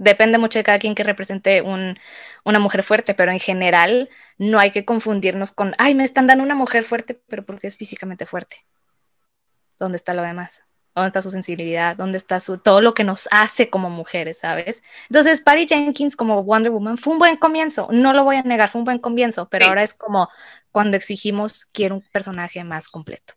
depende mucho de cada quien que represente una mujer fuerte, pero en general no hay que confundirnos con, ay, me están dando una mujer fuerte, pero porque es físicamente fuerte. ¿Dónde está lo demás? ¿Dónde está su sensibilidad? ¿Dónde está su, todo lo que nos hace como mujeres, sabes? Entonces, Patty Jenkins como Wonder Woman fue un buen comienzo, no lo voy a negar, fue un buen comienzo, pero ahora es como cuando exigimos, quiero un personaje más completo.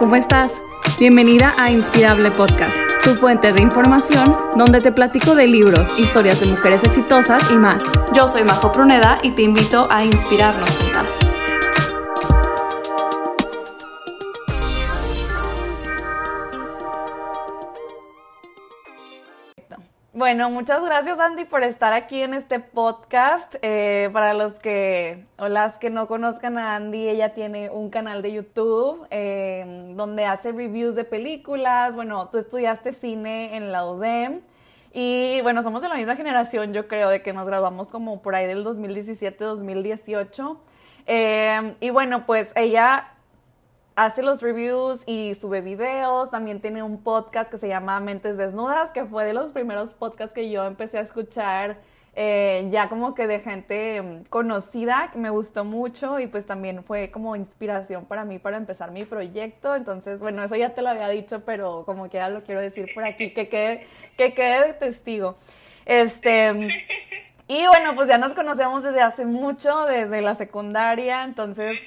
¿Cómo estás? Bienvenida a Inspirable Podcast, tu fuente de información donde te platico de libros, historias de mujeres exitosas y más. Yo soy Majo Pruneda y te invito a inspirarnos juntas. Bueno, muchas gracias Andy por estar aquí en este podcast. Eh, para los que o las que no conozcan a Andy, ella tiene un canal de YouTube eh, donde hace reviews de películas. Bueno, tú estudiaste cine en la UDEM y bueno, somos de la misma generación, yo creo, de que nos graduamos como por ahí del 2017-2018. Eh, y bueno, pues ella hace los reviews y sube videos. También tiene un podcast que se llama Mentes Desnudas, que fue de los primeros podcasts que yo empecé a escuchar. Eh, ya como que de gente mm, conocida, que me gustó mucho y pues también fue como inspiración para mí para empezar mi proyecto. Entonces, bueno, eso ya te lo había dicho, pero como que ya lo quiero decir por aquí, que quede, que quede de testigo. Este, y bueno, pues ya nos conocemos desde hace mucho, desde la secundaria, entonces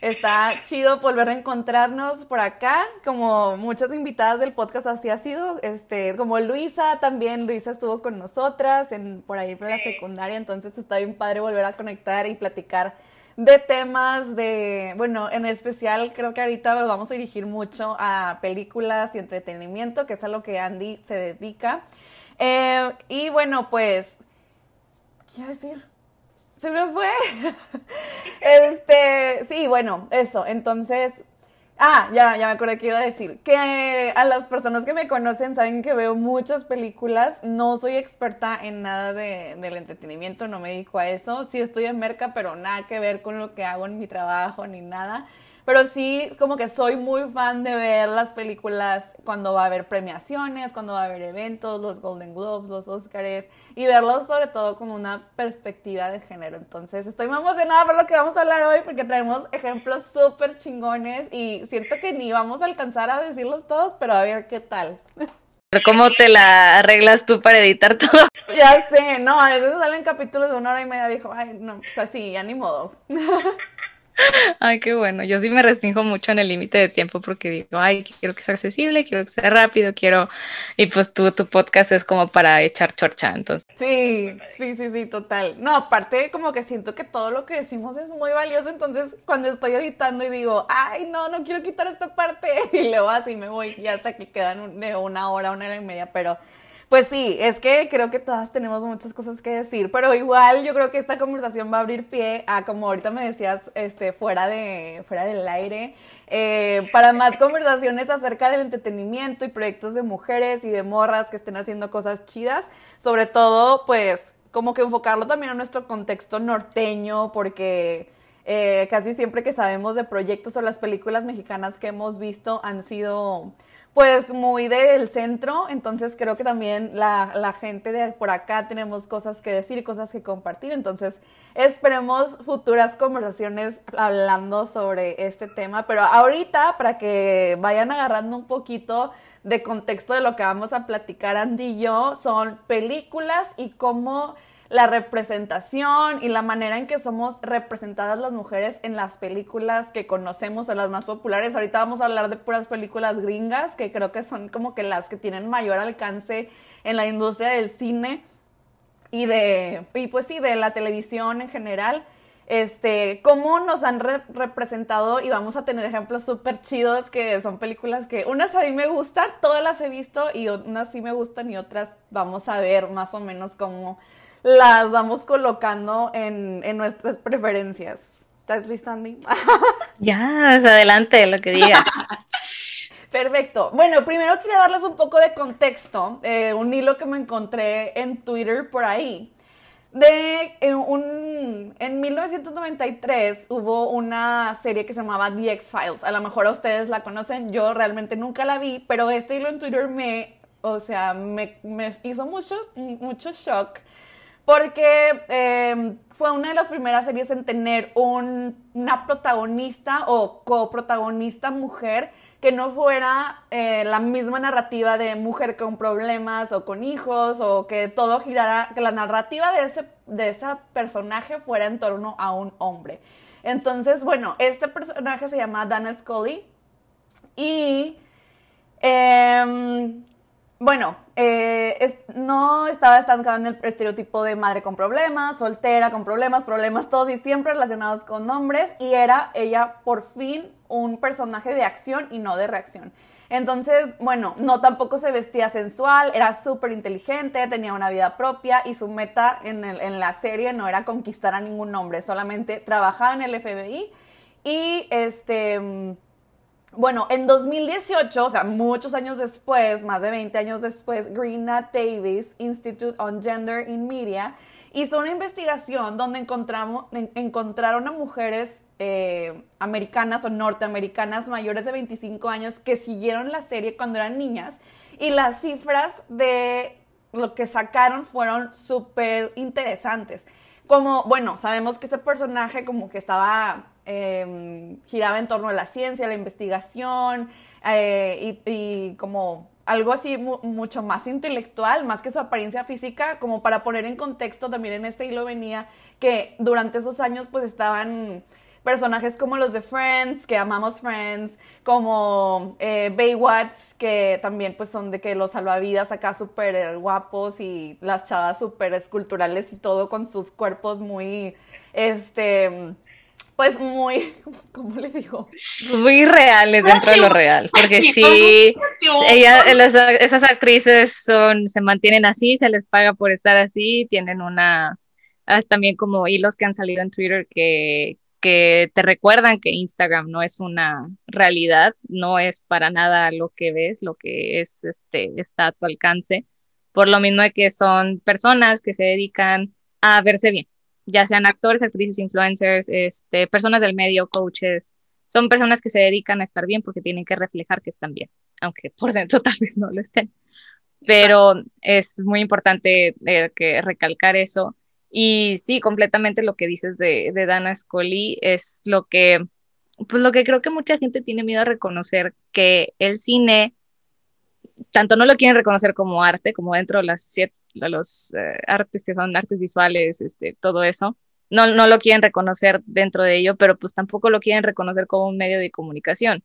está chido volver a encontrarnos por acá, como muchas invitadas del podcast así ha sido, este, como Luisa también, Luisa estuvo con nosotras en, por ahí por la secundaria, entonces está bien padre volver a conectar y platicar de temas de, bueno, en especial creo que ahorita lo vamos a dirigir mucho a películas y entretenimiento, que es a lo que Andy se dedica. Eh, y bueno, pues ¿Qué iba a decir? Se me fue. este, sí, bueno, eso. Entonces, ah, ya, ya me acordé que iba a decir. Que a las personas que me conocen saben que veo muchas películas. No soy experta en nada de, del entretenimiento, no me dedico a eso. Sí estoy en merca, pero nada que ver con lo que hago en mi trabajo ni nada. Pero sí, como que soy muy fan de ver las películas cuando va a haber premiaciones, cuando va a haber eventos, los Golden Globes, los Oscars, y verlos sobre todo con una perspectiva de género. Entonces, estoy muy emocionada por lo que vamos a hablar hoy porque traemos ejemplos súper chingones y siento que ni vamos a alcanzar a decirlos todos, pero a ver qué tal. ¿cómo te la arreglas tú para editar todo? Ya sé, no, a veces salen capítulos de una hora y media, dijo, ay, no, pues así, ya ni modo. Ay, qué bueno. Yo sí me restringo mucho en el límite de tiempo porque digo, ay, quiero que sea accesible, quiero que sea rápido, quiero. Y pues tú, tu podcast es como para echar chorcha, entonces. Sí, sí, sí, sí, total. No, aparte, como que siento que todo lo que decimos es muy valioso, entonces cuando estoy editando y digo, ay, no, no quiero quitar esta parte, y luego así me voy, ya hasta que quedan de una hora, una hora y media, pero pues sí, es que creo que todas tenemos muchas cosas que decir, pero igual yo creo que esta conversación va a abrir pie a, como ahorita me decías, este, fuera, de, fuera del aire, eh, para más conversaciones acerca del entretenimiento y proyectos de mujeres y de morras que estén haciendo cosas chidas, sobre todo, pues, como que enfocarlo también a nuestro contexto norteño, porque... Eh, casi siempre que sabemos de proyectos o las películas mexicanas que hemos visto han sido pues muy del centro, entonces creo que también la, gente de por acá tenemos cosas que decir cosas que compartir, entonces esperemos futuras conversaciones hablando sobre este tema, pero ahorita para que vayan agarrando un poquito de contexto de lo que vamos a platicar Andy y yo, son películas y cómo la representación y la manera en que somos representadas las mujeres en las películas que conocemos o las más populares. Ahorita vamos a hablar de puras películas gringas, que creo que son como que las que tienen mayor alcance en la industria del cine y de, y pues sí, de la televisión en general. Este, cómo nos han representado y vamos a tener ejemplos súper chidos que son películas que unas a mí me gustan, todas las he visto y unas sí me gustan y otras vamos a ver más o menos cómo las vamos colocando en, nuestras preferencias. ¿Estás lista, Andy? ya, es adelante lo que digas. Perfecto. Bueno, primero quería darles un poco de contexto, eh, un hilo que me encontré en Twitter por ahí. de en, un, en 1993 hubo una serie que se llamaba The X-Files. A lo mejor ustedes la conocen, yo realmente nunca la vi, pero este hilo en Twitter me, o sea, me, me hizo mucho, mucho shock porque eh, fue una de las primeras series en tener un, una protagonista o coprotagonista mujer que no fuera eh, la misma narrativa de mujer con problemas o con hijos o que todo girara, que la narrativa de ese, de ese personaje fuera en torno a un hombre. Entonces, bueno, este personaje se llama Dana Scully y em, bueno, eh, no estaba estancado en el estereotipo de madre con problemas, soltera con problemas, problemas todos y siempre relacionados con hombres y era ella por fin un personaje de acción y no de reacción. Entonces, bueno, no tampoco se vestía sensual, era súper inteligente, tenía una vida propia y su meta en, en la serie no era conquistar a ningún hombre, solamente trabajaba en el FBI y este bueno, en 2018, o sea, muchos años después, más de 20 años después, Greena Davis Institute on Gender in Media hizo una investigación donde encontraron a mujeres eh, americanas o norteamericanas mayores de 25 años que siguieron la serie cuando eran niñas y las cifras de lo que sacaron fueron súper interesantes. Como, bueno, sabemos que este personaje como que estaba Em, giraba en torno a la ciencia, la investigación eh, y, como algo así mucho más intelectual, más que su apariencia física, como para poner en contexto también en este hilo venía que durante esos años pues estaban personajes como los de Friends, que amamos Friends, como eh, Baywatch, que también pues son de que los salvavidas acá súper guapos y las chavas súper esculturales y todo con sus cuerpos muy, este, pues muy, ¿cómo le digo? Muy reales dentro de lo real, porque sí, ella, esas actrices son, se mantienen así, se les paga por estar así, tienen una, también como hilos que han salido en Twitter que, que te recuerdan que Instagram no es una realidad, no es para nada lo que ves, lo que es, este, está a tu alcance, por lo mismo de que son personas que se dedican a verse bien ya sean actores, actrices, influencers, este, personas del medio, coaches, son personas que se dedican a estar bien porque tienen que reflejar que están bien, aunque por dentro tal vez no lo estén. Pero es muy importante eh, que recalcar eso. Y sí, completamente lo que dices de, de Dana Scully es lo que, pues lo que creo que mucha gente tiene miedo a reconocer, que el cine, tanto no lo quieren reconocer como arte, como dentro de las siete los eh, artes que son artes visuales, este, todo eso, no, no lo quieren reconocer dentro de ello, pero pues tampoco lo quieren reconocer como un medio de comunicación.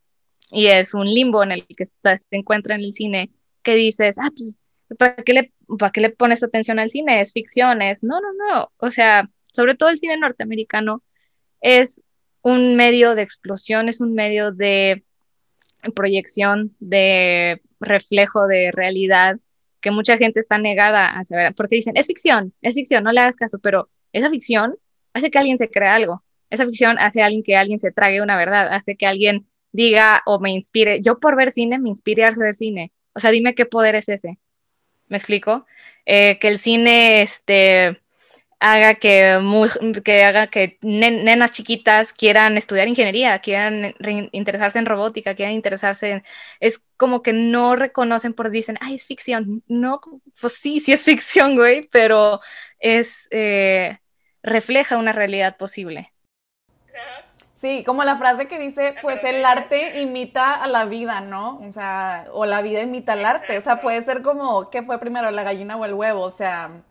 Y es un limbo en el que se encuentra en el cine que dices, ah, pues, ¿para qué, le, ¿para qué le pones atención al cine? Es ficción, es, no, no, no, o sea, sobre todo el cine norteamericano es un medio de explosión, es un medio de proyección, de reflejo de realidad que mucha gente está negada a saber, porque dicen, es ficción, es ficción, no le hagas caso, pero esa ficción hace que alguien se crea algo, esa ficción hace a alguien que alguien se trague una verdad, hace que alguien diga o me inspire, yo por ver cine me inspire a ver cine, o sea, dime qué poder es ese, ¿me explico? Eh, que el cine, este, haga que, que, haga que nenas chiquitas quieran estudiar ingeniería, quieran interesarse en robótica, quieran interesarse en... Es como que no reconocen por dicen, ay, es ficción. No, pues sí, sí es ficción, güey, pero es... Eh, refleja una realidad posible. Sí, como la frase que dice, pues el arte imita a la vida, ¿no? O sea, o la vida imita al arte. O sea, puede ser como, ¿qué fue primero, la gallina o el huevo? O sea,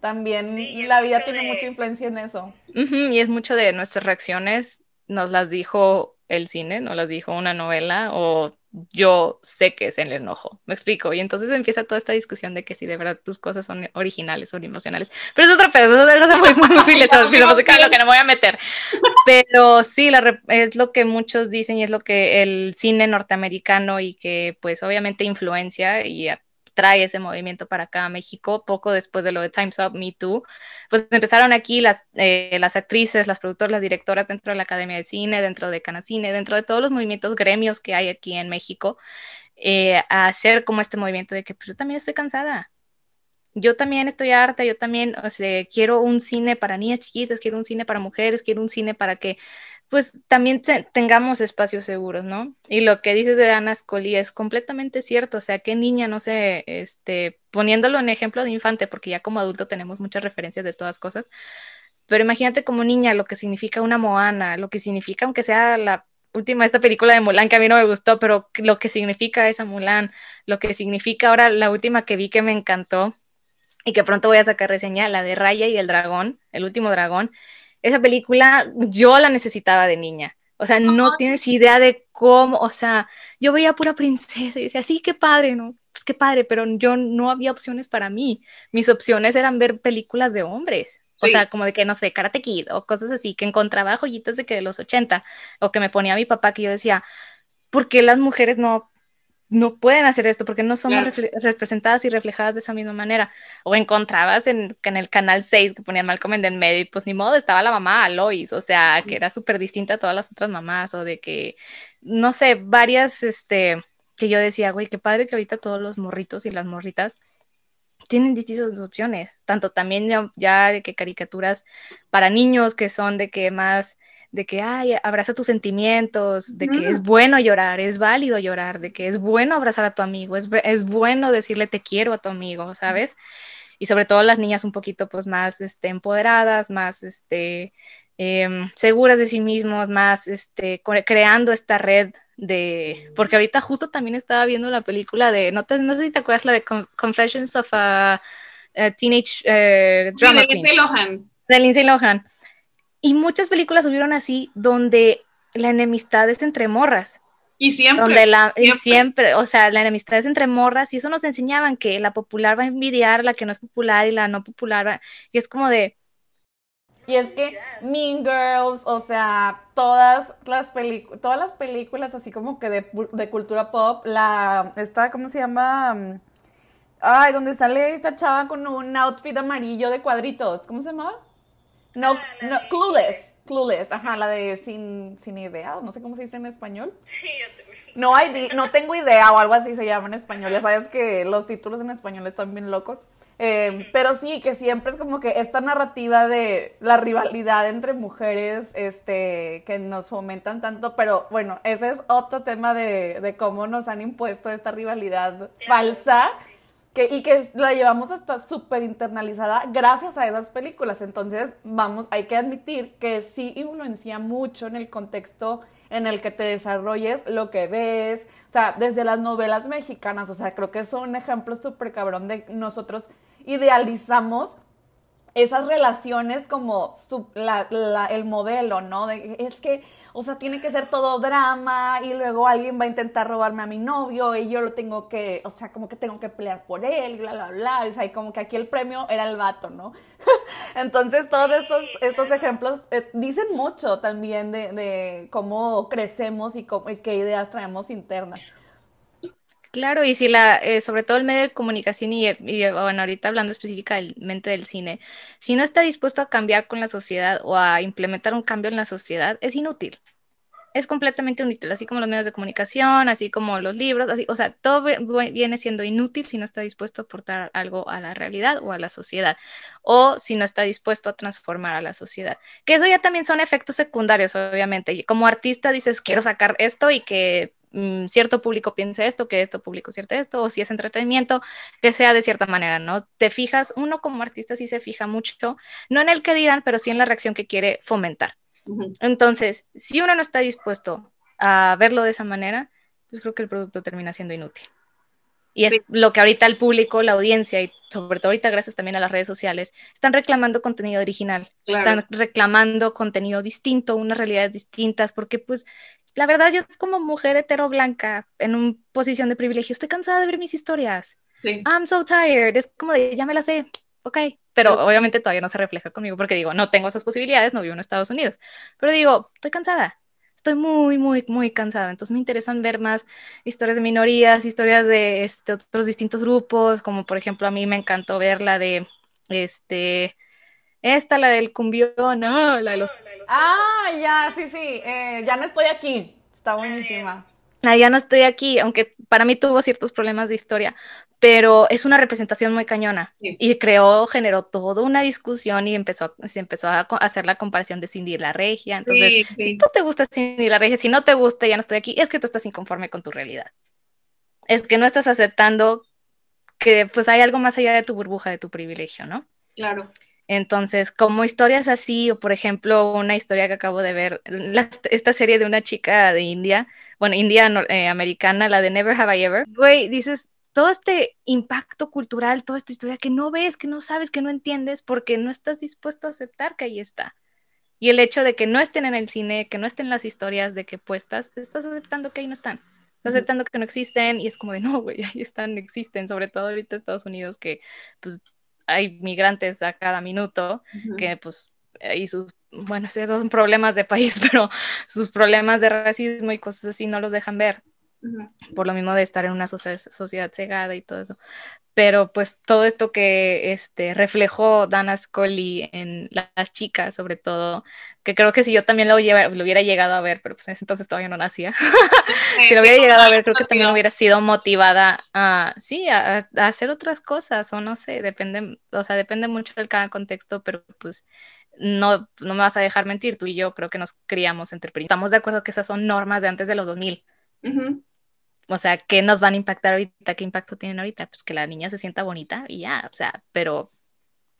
también la vida tiene mucha influencia en eso. y es mucho de nuestras reacciones, nos las dijo el cine, nos las dijo una novela o yo sé que es el enojo, me explico. Y entonces empieza toda esta discusión de que si de verdad tus cosas son originales, son emocionales. Pero es otro pedo, es otra cosa muy, muy, filosófica, lo que no me voy a meter. Pero sí, la, es lo que muchos dicen y es lo que el cine norteamericano y que pues obviamente influencia y trae ese movimiento para acá a México, poco después de lo de Time's Up, Me Too, pues empezaron aquí las, eh, las actrices, las productoras, las directoras dentro de la Academia de Cine, dentro de Canacine, dentro de todos los movimientos gremios que hay aquí en México, eh, a hacer como este movimiento de que pues yo también estoy cansada. yo también estoy harta, yo también, quiero un cine para niñas chiquitas, quiero un cine para mujeres, quiero un cine para que pues también tengamos espacios seguros, ¿no? Y lo que dices de Ana Scully es completamente cierto, o sea, qué niña, no sé, este, poniéndolo en ejemplo de infante, porque ya como adulto tenemos muchas referencias de todas cosas, pero imagínate como niña lo que significa una Moana, lo que significa, aunque sea la última esta película de Mulan que a mí no me gustó, pero lo que significa esa Mulan, lo que significa ahora la última que vi que me encantó y que pronto voy a sacar reseña, la de Raya y el dragón, el último dragón, esa película yo la necesitaba de niña. O sea, no tienes idea de cómo, o sea, yo veía pura princesa y decía, sí, qué padre, ¿no? Pues qué padre, pero yo no había opciones para mí. Mis opciones eran ver películas de hombres. O sea, como de que, no sé, Karate Kid o cosas así, que encontraba joyitas de que de los 80, o que me ponía mi papá que yo decía, ¿por qué las mujeres no no pueden hacer esto porque no somos representadas y reflejadas de esa misma manera. O encontrabas en, en el canal 6 que ponían Malcolm en el medio y pues ni modo, estaba la mamá Lois, o sea, que era súper distinta a todas las otras mamás, o de que, no sé, varias, este, que yo decía, güey, qué padre que ahorita todos los morritos y las morritas tienen distintas opciones, tanto también ya, ya de que caricaturas para niños que son de que más de que, ay, abraza tus sentimientos, de que es bueno llorar, es válido llorar, de que es bueno abrazar a tu amigo, es, es bueno decirle te quiero a tu amigo, ¿sabes? Y sobre todo las niñas un poquito pues más este, empoderadas, más este, em, seguras de sí mismos, más este, creando esta red de, porque ahorita justo también estaba viendo la película de, no, te, no sé si te acuerdas la de Confessions of a, Teenage uh, Drama de Lindsay Lohan. De Lindsay Lohan y muchas películas subieron así, donde la enemistad es entre morras. Y siempre. Donde la, siempre. o sea, la enemistad es entre morras y eso nos enseñaban que la popular va a envidiar a la que no es popular y la no popular va, y es como de... Y es que Mean Girls, o sea, todas las, todas las películas así como que de, de cultura pop, la, esta, ¿cómo se llama? Ay, donde sale esta chava con un outfit amarillo de cuadritos, ¿cómo se llama? No, ah, no, Clueless. Clueless, ajá, la de sin, sin idea, no sé cómo se dice en español. Sí, yo tengo. No, hay, no tengo idea o algo así se llama en español. Ya sabes que los títulos en español están bien locos. Eh, pero sí, que siempre es como que esta narrativa de la rivalidad entre mujeres este, que nos fomentan tanto. Pero bueno, ese es otro tema de, de cómo nos han impuesto esta rivalidad falsa y que la llevamos hasta súper internalizada gracias a esas películas. Entonces, vamos, hay que admitir que sí influencia mucho en el contexto en el que te desarrolles lo que ves, o sea, desde las novelas mexicanas, o sea, creo que es un ejemplo súper cabrón de nosotros idealizamos esas relaciones como el modelo, ¿no? es que o sea, tiene que ser todo drama y luego alguien va a intentar robarme a mi novio y yo lo tengo que, o sea, como que tengo que pelear por él, bla, bla, bla. O sea, y como que aquí el premio era el vato, ¿no? Entonces, todos estos, estos ejemplos eh, dicen mucho también de, cómo crecemos y, qué ideas traemos internas. Claro, y si la, eh, sobre todo el medio de comunicación y, y, bueno, ahorita hablando específicamente del cine, si no está dispuesto a cambiar con la sociedad o a implementar un cambio en la sociedad, es inútil es completamente inútil, así como los medios de comunicación, así como los libros, así, o sea, todo viene siendo inútil si no está dispuesto a aportar algo a la realidad o a la sociedad, o si no está dispuesto a transformar a la sociedad. Que eso ya también son efectos secundarios, obviamente. Como artista dices, quiero sacar esto y que mm, cierto público piense esto, que esto público cierto esto, o si es entretenimiento, que sea de cierta manera, ¿no? Te fijas, uno como artista sí se fija mucho, no en el que dirán, pero sí en la reacción que quiere fomentar. Entonces, si uno no está dispuesto a verlo de esa manera, pues creo que el producto termina siendo inútil. Y es lo que ahorita el público, la audiencia y sobre todo ahorita gracias también a las redes sociales, están reclamando contenido original, están reclamando contenido distinto, unas realidades distintas, porque pues la verdad yo como mujer hetero blanca en una posición de privilegio estoy cansada de ver mis historias. I'm so tired, es como de ya me la sé, ok, pero obviamente todavía no se refleja conmigo porque digo, no tengo esas posibilidades, no vivo en Estados Unidos, pero digo, estoy cansada, estoy muy, muy, muy cansada, entonces me interesan ver más historias de minorías, historias de este, otros distintos grupos, como por ejemplo a mí me encantó ver la de, este, esta, la del cumbión, no, la de los... Ah, ya, sí, sí, eh, ya no estoy aquí, está buenísima. ah, ya no estoy aquí, aunque para mí tuvo ciertos problemas de historia, pero es una representación muy cañona y creó, generó toda una discusión y empezó, se empezó a hacer la comparación de Cindy y la regia. Entonces, si tú te gusta Cindy y la regia, si no te gusta, ya no estoy aquí, es que tú estás inconforme con tu realidad. Es que no estás aceptando que pues hay algo más allá de tu burbuja, de tu privilegio, ¿no? Claro. Entonces, como historias así, o por ejemplo, una historia que acabo de ver, esta serie de una chica de India, bueno, India eh, americana, la de Never Have I Ever, güey, dices, todo este impacto cultural, toda esta historia que no ves, que no sabes, que no entiendes, porque no estás dispuesto a aceptar que ahí está. Y el hecho de que no estén en el cine, que no estén las historias de que puestas, estás aceptando que ahí no están. Estás aceptando que no existen y es como de, no, güey, ahí están, existen, sobre todo ahorita en Estados Unidos, que pues hay migrantes a cada minuto, que pues y sus, bueno, esos son problemas de país, pero sus problemas de racismo y cosas así no los dejan ver por lo mismo de estar en una sociedad, cegada y todo eso. Pero pues todo esto que este, reflejó Dana Scully en las chicas, sobre todo, que creo que si yo también lo, lo hubiera llegado a ver, pero pues en ese entonces todavía no nacía, si lo hubiera llegado a ver, creo que también hubiera sido motivada a, sí, a, hacer otras cosas, o no sé, depende, o sea, depende mucho de cada contexto, pero pues no, no me vas a dejar mentir, tú y yo creo que nos criamos entre Estamos de acuerdo que esas son normas de antes de los 2000. O sea, ¿qué nos van a impactar ahorita? ¿Qué impacto tienen ahorita? Pues que la niña se sienta bonita y ya, o sea, pero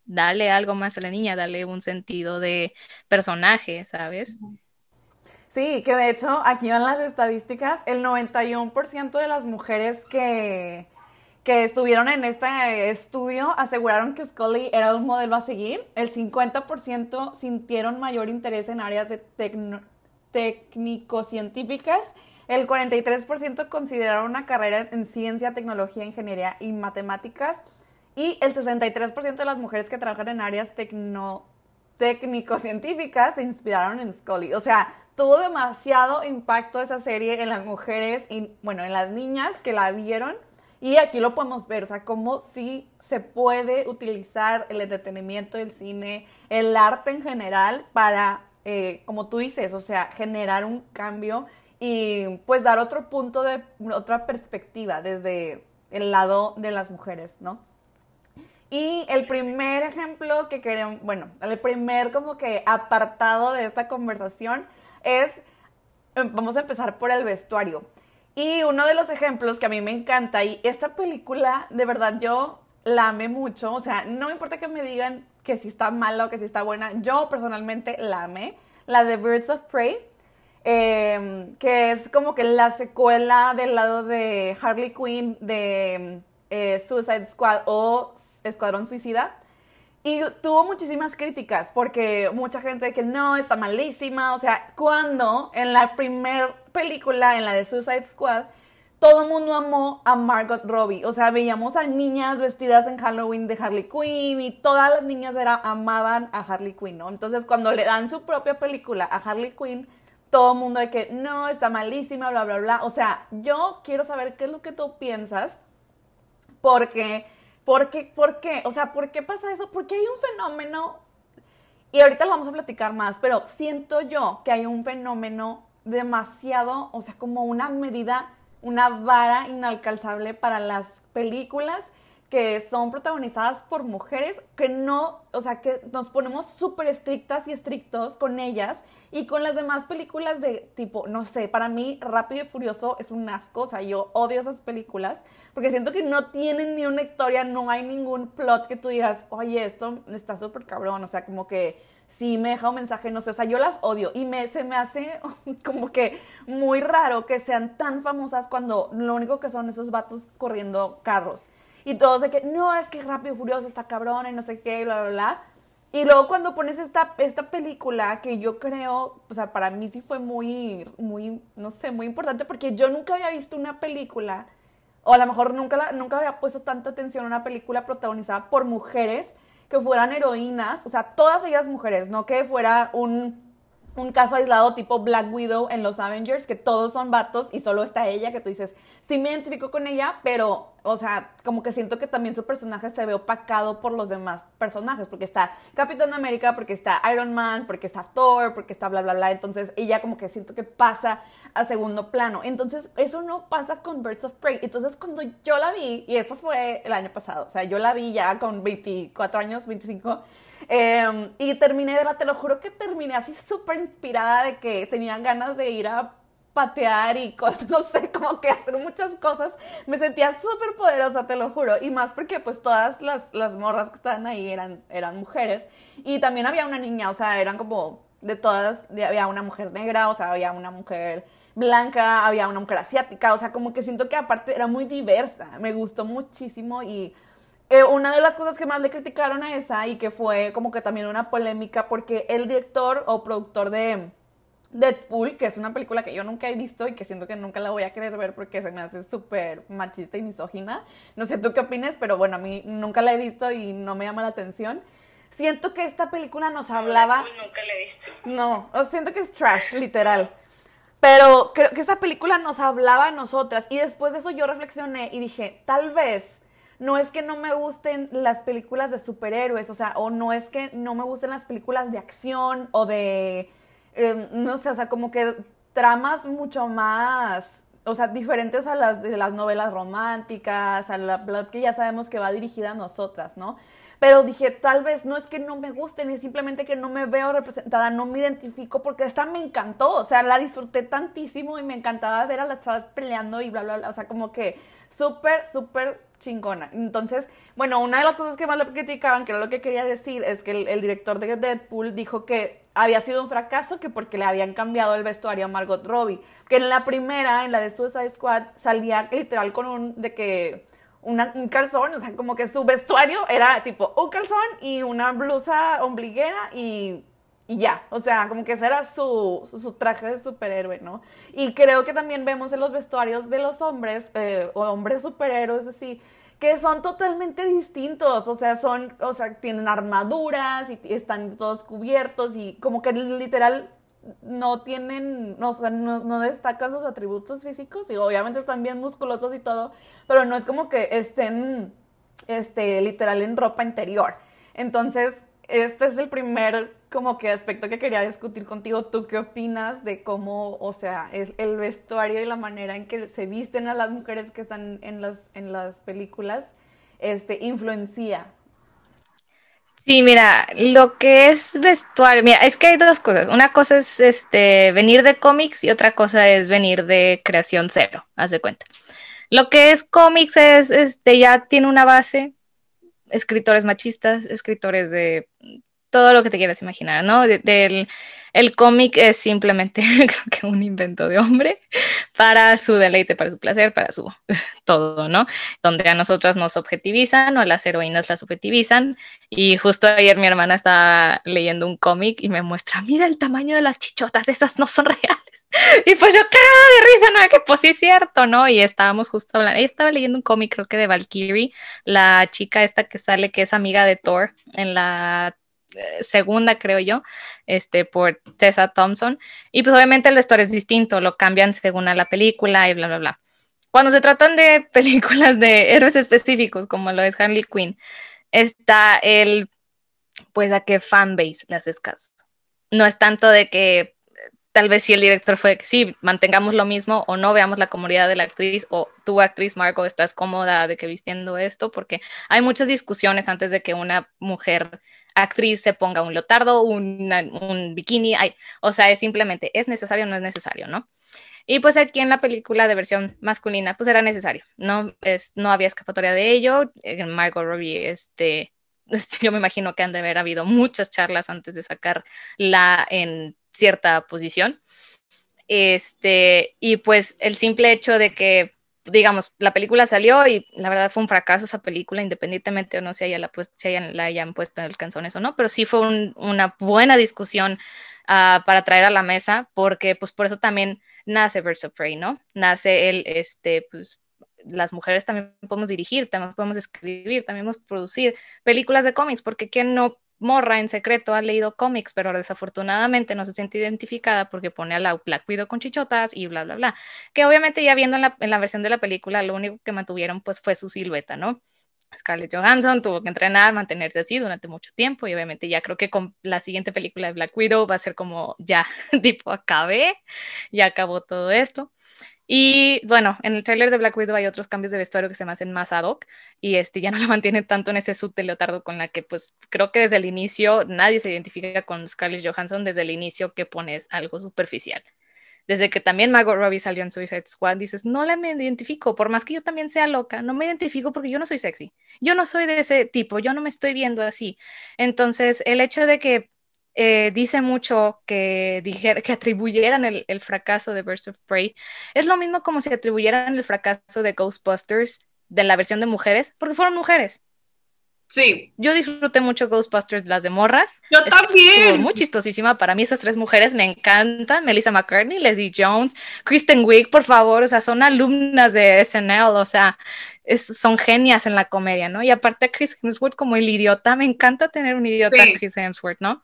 dale algo más a la niña, dale un sentido de personaje, ¿sabes? Sí, que de hecho aquí van las estadísticas, el 91% de las mujeres que, que estuvieron en este estudio aseguraron que Scully era un modelo a seguir, el 50% sintieron mayor interés en áreas de técnico-científicas el 43% consideraron una carrera en ciencia, tecnología, ingeniería y matemáticas. Y el 63% de las mujeres que trabajan en áreas técnico-científicas se inspiraron en Scully. O sea, tuvo demasiado impacto esa serie en las mujeres y, bueno, en las niñas que la vieron. Y aquí lo podemos ver, o sea, cómo sí se puede utilizar el entretenimiento, el cine, el arte en general para, eh, como tú dices, o sea, generar un cambio y pues dar otro punto de, otra perspectiva desde el lado de las mujeres, ¿no? Y el primer ejemplo que queremos, bueno, el primer como que apartado de esta conversación es, em, vamos a empezar por el vestuario. Y uno de los ejemplos que a mí me encanta, y esta película, de verdad, yo la amé mucho, o sea, no me importa que me digan que si está mala o que si está buena, yo personalmente la amé, la de Birds of Prey, Em, que es como que la secuela del lado de Harley Quinn de eh, Suicide Squad o Escuadrón Suicida. Y tuvo muchísimas críticas porque mucha gente que no, está malísima. O sea, cuando en la primera película, en la de Suicide Squad, todo el mundo amó a Margot Robbie. O sea, veíamos a niñas vestidas en Halloween de Harley Quinn y todas las niñas era, amaban a Harley Quinn, ¿no? Entonces, cuando le dan su propia película a Harley Quinn, todo el mundo de que no, está malísima, bla, bla, bla. O sea, yo quiero saber qué es lo que tú piensas, porque, porque, ¿por qué? O sea, ¿por qué pasa eso? Porque hay un fenómeno, y ahorita lo vamos a platicar más, pero siento yo que hay un fenómeno demasiado, o sea, como una medida, una vara inalcanzable para las películas que son protagonizadas por mujeres que no, o sea, que nos ponemos súper estrictas y estrictos con ellas y con las demás películas de tipo, no sé, para mí Rápido y Furioso es un asco, o sea, yo odio esas películas porque siento que no tienen ni una historia, no hay ningún plot que tú digas, oye, esto está súper cabrón, o sea, como que sí me deja un mensaje, no sé, o sea, yo las odio y me, se me hace como que muy raro que sean tan famosas cuando lo único que son esos vatos corriendo carros. Y todos de que, no, es que Rápido Furioso está cabrón y no sé qué, bla, bla, bla. Y luego cuando pones esta, esta película, que yo creo, o sea, para mí sí fue muy, muy, no sé, muy importante, porque yo nunca había visto una película, o a lo mejor nunca, nunca había puesto tanta atención a una película protagonizada por mujeres que fueran heroínas, o sea, todas ellas mujeres, no que fuera un un caso aislado tipo Black Widow en los Avengers, que todos son vatos y solo está ella, que tú dices, sí me identifico con ella, pero, o sea, como que siento que también su personaje se ve opacado por los demás personajes, porque está Capitán América, porque está Iron Man, porque está Thor, porque está bla, bla, bla. Entonces ella como que siento que pasa a segundo plano. Entonces eso no pasa con Birds of Prey. Entonces cuando yo la vi, y eso fue el año pasado, o sea, yo la vi ya con 24 años, 25 Em, y terminé verla, te lo juro que terminé así súper inspirada de que tenía ganas de ir a patear y cosas, no sé, como que hacer muchas cosas. Me sentía súper poderosa, te lo juro. Y más porque pues todas las, las morras que estaban ahí eran, eran mujeres. Y también había una niña, o sea, eran como de todas, había una mujer negra, o sea, había una mujer blanca, había una mujer asiática, o sea, como que siento que aparte era muy diversa. Me gustó muchísimo y eh, una de las cosas que más le criticaron a esa y que fue como que también una polémica porque el director o productor de Deadpool, que es una película que yo nunca he visto y que siento que nunca la voy a querer ver porque se me hace súper machista y misógina. No sé tú qué opines, pero bueno, a mí nunca la he visto y no me llama la atención. Siento que esta película nos hablaba... nunca la he visto. No, siento que es trash, literal. Pero creo que esta película nos hablaba a nosotras y después de eso yo reflexioné y dije, tal vez no es que no me gusten las películas de superhéroes, o sea, o no es que no me gusten las películas de acción o de, em, no sé, o sea, como que tramas mucho más, o sea, diferentes a las de las novelas románticas, a la plot que ya sabemos que va dirigida a nosotras, ¿no? Pero dije, tal vez no es que no me gusten, es simplemente que no me veo representada, no me identifico, porque esta me encantó, o sea, la disfruté tantísimo y me encantaba ver a las chavas peleando y bla, bla, bla, o sea, como que súper, súper chingona. Entonces, bueno, una de las cosas que más le criticaban, que era lo que quería decir, es que el, director de Deadpool dijo que había sido un fracaso que porque le habían cambiado el vestuario a Margot Robbie. Que en la primera, en la de Suicide Squad, salía literal con un, de que, un calzón, o sea, como que su vestuario era tipo un calzón y una blusa ombliguera y y ya, o sea, como que ese era su, su, traje de superhéroe, ¿no? Y creo que también vemos en los vestuarios de los hombres, eh, hombres superhéroes, así, que son totalmente distintos, o sea, son, o sea, tienen armaduras y están todos cubiertos y como que literal no tienen, o sea, no, no destacan sus atributos físicos, digo, obviamente están bien musculosos y todo, pero no es como que estén, este, literal en ropa interior. Entonces, este es el primer como que aspecto que quería discutir contigo. ¿Tú qué opinas de cómo, o sea, el vestuario y la manera en que se visten a las mujeres que están en las, en las películas este, influencia? Sí, mira, lo que es vestuario, mira, es que hay dos cosas. Una cosa es este venir de cómics y otra cosa es venir de creación cero, haz de cuenta. Lo que es cómics es, este, ya tiene una base, escritores machistas, escritores de todo lo que te quieras imaginar, ¿no? del, el cómic es simplemente, creo que un invento de hombre para su deleite, para su placer, para su todo, ¿no? Donde a nosotras nos objetivizan o a las heroínas las objetivizan. Y justo ayer mi hermana estaba leyendo un cómic y me muestra, mira el tamaño de las chichotas, esas no son reales. Y pues yo, ¡qué de risa! No, que pues sí es cierto, ¿no? Y estábamos justo hablando, ella estaba leyendo un cómic, creo que de Valkyrie, la chica esta que sale, que es amiga de Thor en la segunda, creo yo, este, por Tessa Thompson. Y pues obviamente el vestuario es distinto, lo cambian según a la película y bla, bla, bla. Cuando se tratan de películas de héroes específicos, como lo es Harley Quinn, está el, pues a qué fanbase le haces caso. No es tanto de que tal vez si el director fue que sí, mantengamos lo mismo o no veamos la comodidad de la actriz o tu actriz Margot estás cómoda de que vistiendo esto, porque hay muchas discusiones antes de que una mujer actriz se ponga un lotardo, un bikini, o sea, es simplemente, ¿es necesario o no es necesario, no? Y pues aquí en la película de versión masculina, pues era necesario, ¿no? Es, no había escapatoria de ello. Margot Robbie, este, yo me imagino que han de haber habido muchas charlas antes de sacarla en cierta posición. Este, y pues el simple hecho de que digamos, la película salió y la verdad fue un fracaso esa película, independientemente o no si, la, pues, hayan, la hayan puesto en el canzones o no, pero sí fue una buena discusión uh, para traer a la mesa, porque pues por eso también nace Birds of Prey, ¿no? Nace el, este, pues las mujeres también podemos dirigir, también podemos escribir, también podemos producir películas de cómics, porque ¿quién no morra en secreto ha leído cómics, pero desafortunadamente no se siente identificada porque pone a la Black Widow con chichotas y bla, bla, bla. Que obviamente ya viendo en la, en la versión de la película, lo único que mantuvieron pues fue su silueta, ¿no? Scarlett Johansson tuvo que entrenar, mantenerse así durante mucho tiempo y obviamente ya creo que con la siguiente película de Black Widow va a ser como ya, tipo, acabé, ya acabó todo esto. Y bueno, en el trailer de Black Widow hay otros cambios de vestuario que se me hacen más ad hoc y este ya no la mantienen tanto en ese suit de leotardo con la que pues creo que desde el inicio nadie se identifica con Scarlett Johansson desde el inicio que pones algo superficial. Desde que también Margot Robbie salió en Suicide Squad, dices, no la me identifico, por más que yo también sea loca, no me identifico porque yo no soy sexy. Yo no soy de ese tipo, yo no me estoy viendo así. Entonces, el hecho de que eh, dice mucho que, que atribuyeran el, el, fracaso de Birds of Prey. Es lo mismo como si atribuyeran el fracaso de Ghostbusters de la versión de mujeres, porque fueron mujeres. Sí. Yo disfruté mucho Ghostbusters, las de morras. Yo también. Muy chistosísima. Para mí esas tres mujeres me encantan. Melissa McCartney, Leslie Jones, Kristen Wiig, por favor. O sea, son alumnas de SNL. O sea, son genias en la comedia, ¿no? Y aparte Chris Hemsworth como el idiota. Me encanta tener un idiota Chris Hemsworth, ¿no?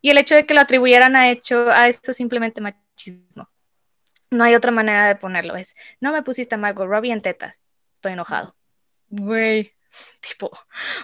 Y el hecho de que lo atribuyeran a hecho a esto simplemente machismo. No hay otra manera de ponerlo. Es, no me pusiste a Margot Robbie en tetas. Estoy enojado. Güey, tipo,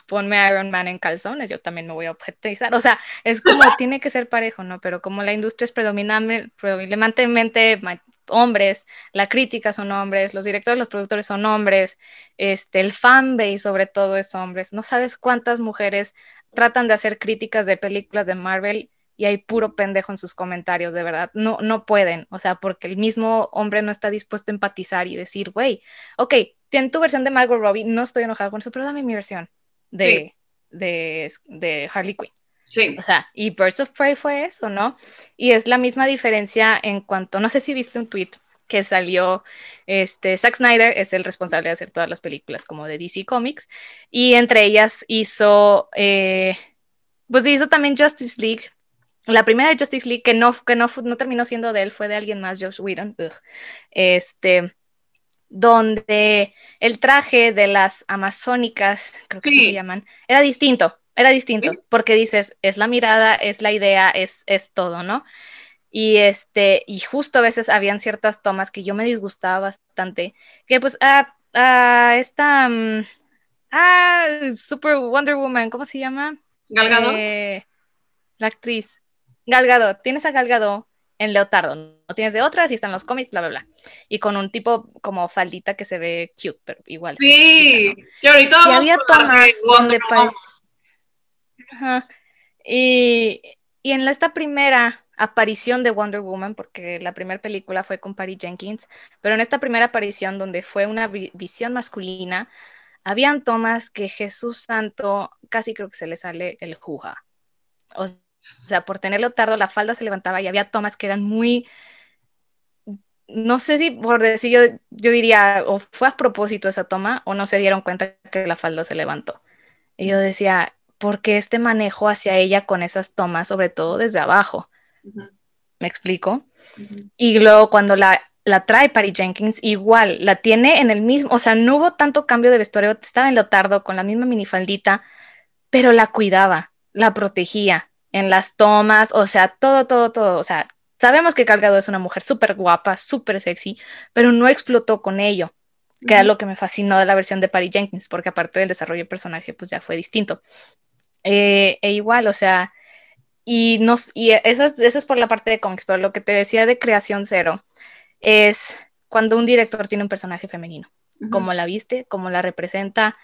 ponme a Iron Man en calzones, yo también me voy a objetizar. O sea, es como, tiene que ser parejo, ¿no? Pero como la industria es predominantemente hombres, la crítica son hombres, los directores, los productores son hombres, este, el fanbase sobre todo es hombres. No sabes cuántas mujeres tratan de hacer críticas de películas de Marvel y hay puro pendejo en sus comentarios, de verdad. No, no pueden, o sea, porque el mismo hombre no está dispuesto a empatizar y decir, güey, ok, tiene tu versión de Margot Robbie, no estoy enojado con eso, pero dame mi versión de, de, de Harley Quinn. Sí. O sea, y Birds of Prey fue eso, ¿no? Y es la misma diferencia en cuanto, no sé si viste un tweet que salió, este, Zack Snyder es el responsable de hacer todas las películas como de DC Comics, y entre ellas hizo, eh, pues hizo también Justice League, la primera de Justice League, que no, que no, no terminó siendo de él, fue de alguien más, Josh Whedon, este, donde el traje de las amazónicas, creo que se llaman, era distinto, era distinto, porque dices, es la mirada, es la idea, es, es todo, ¿no? Y este, y justo a veces habían ciertas tomas que yo me disgustaba bastante, que pues a, a esta um, ah, Super Wonder Woman, ¿cómo se llama? Galgado. Eh, la actriz. Galgado, tienes a Galgado en leotardo, no tienes de otras y están los cómics, bla, bla, bla. Y con un tipo como faldita que se ve cute, pero igual. Sí, y ahorita y había tomas donde parece... Ajá. Y, y en esta primera aparición de Wonder Woman, porque la primera película fue con Patty Jenkins, pero en esta primera aparición donde fue una visión masculina, habían tomas que Jesús Santo casi creo que se le sale el juga. O sea, por tenerlo tardo, la falda se levantaba y había tomas que eran muy, no sé si por decir yo, yo diría, o fue a propósito esa toma, o no se dieron cuenta que la falda se levantó. Y yo decía, ¿por qué este manejo hacia ella con esas tomas, sobre todo desde abajo? ¿Me explico? Y luego cuando la, la trae Patty Jenkins, igual, la tiene en el mismo, o sea, no hubo tanto cambio de vestuario, estaba en lotardo con la misma minifaldita, pero la cuidaba, la protegía en las tomas, o sea, todo, todo, todo, o sea, sabemos que Cargado es una mujer súper guapa, súper sexy, pero no explotó con ello, que era lo que me fascinó de la versión de Patty Jenkins, porque aparte del desarrollo de personaje, pues ya fue distinto. Eh, e igual, o sea, y, nos, y eso, es, eso es por la parte de cómics, pero lo que te decía de creación cero es cuando un director tiene un personaje femenino, cómo la viste, cómo la representa,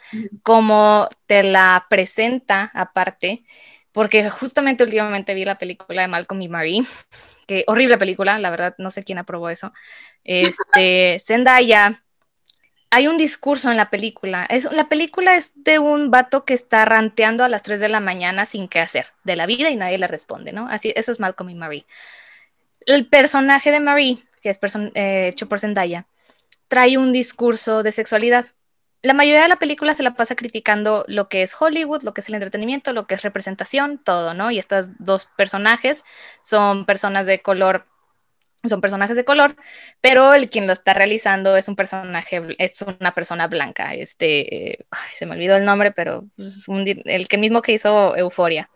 cómo te la presenta aparte, porque justamente últimamente vi la película de Malcolm y Marie, que horrible película, la verdad, no sé quién aprobó eso. Este, Zendaya hay un discurso en la película. Es, la película es de un vato que está ranteando a las 3 de la mañana sin qué hacer de la vida y nadie le responde, ¿no? Así, eso es Malcolm y Marie. El personaje de Marie, que es eh, hecho por Zendaya, trae un discurso de sexualidad. La mayoría de la película se la pasa criticando lo que es Hollywood, lo que es el entretenimiento, lo que es representación, todo, ¿no? Y estos dos personajes son personas de color son personajes de color, pero el quien lo está realizando es un personaje, es una persona blanca, este, se me olvidó el nombre, pero el que mismo que hizo Euforia.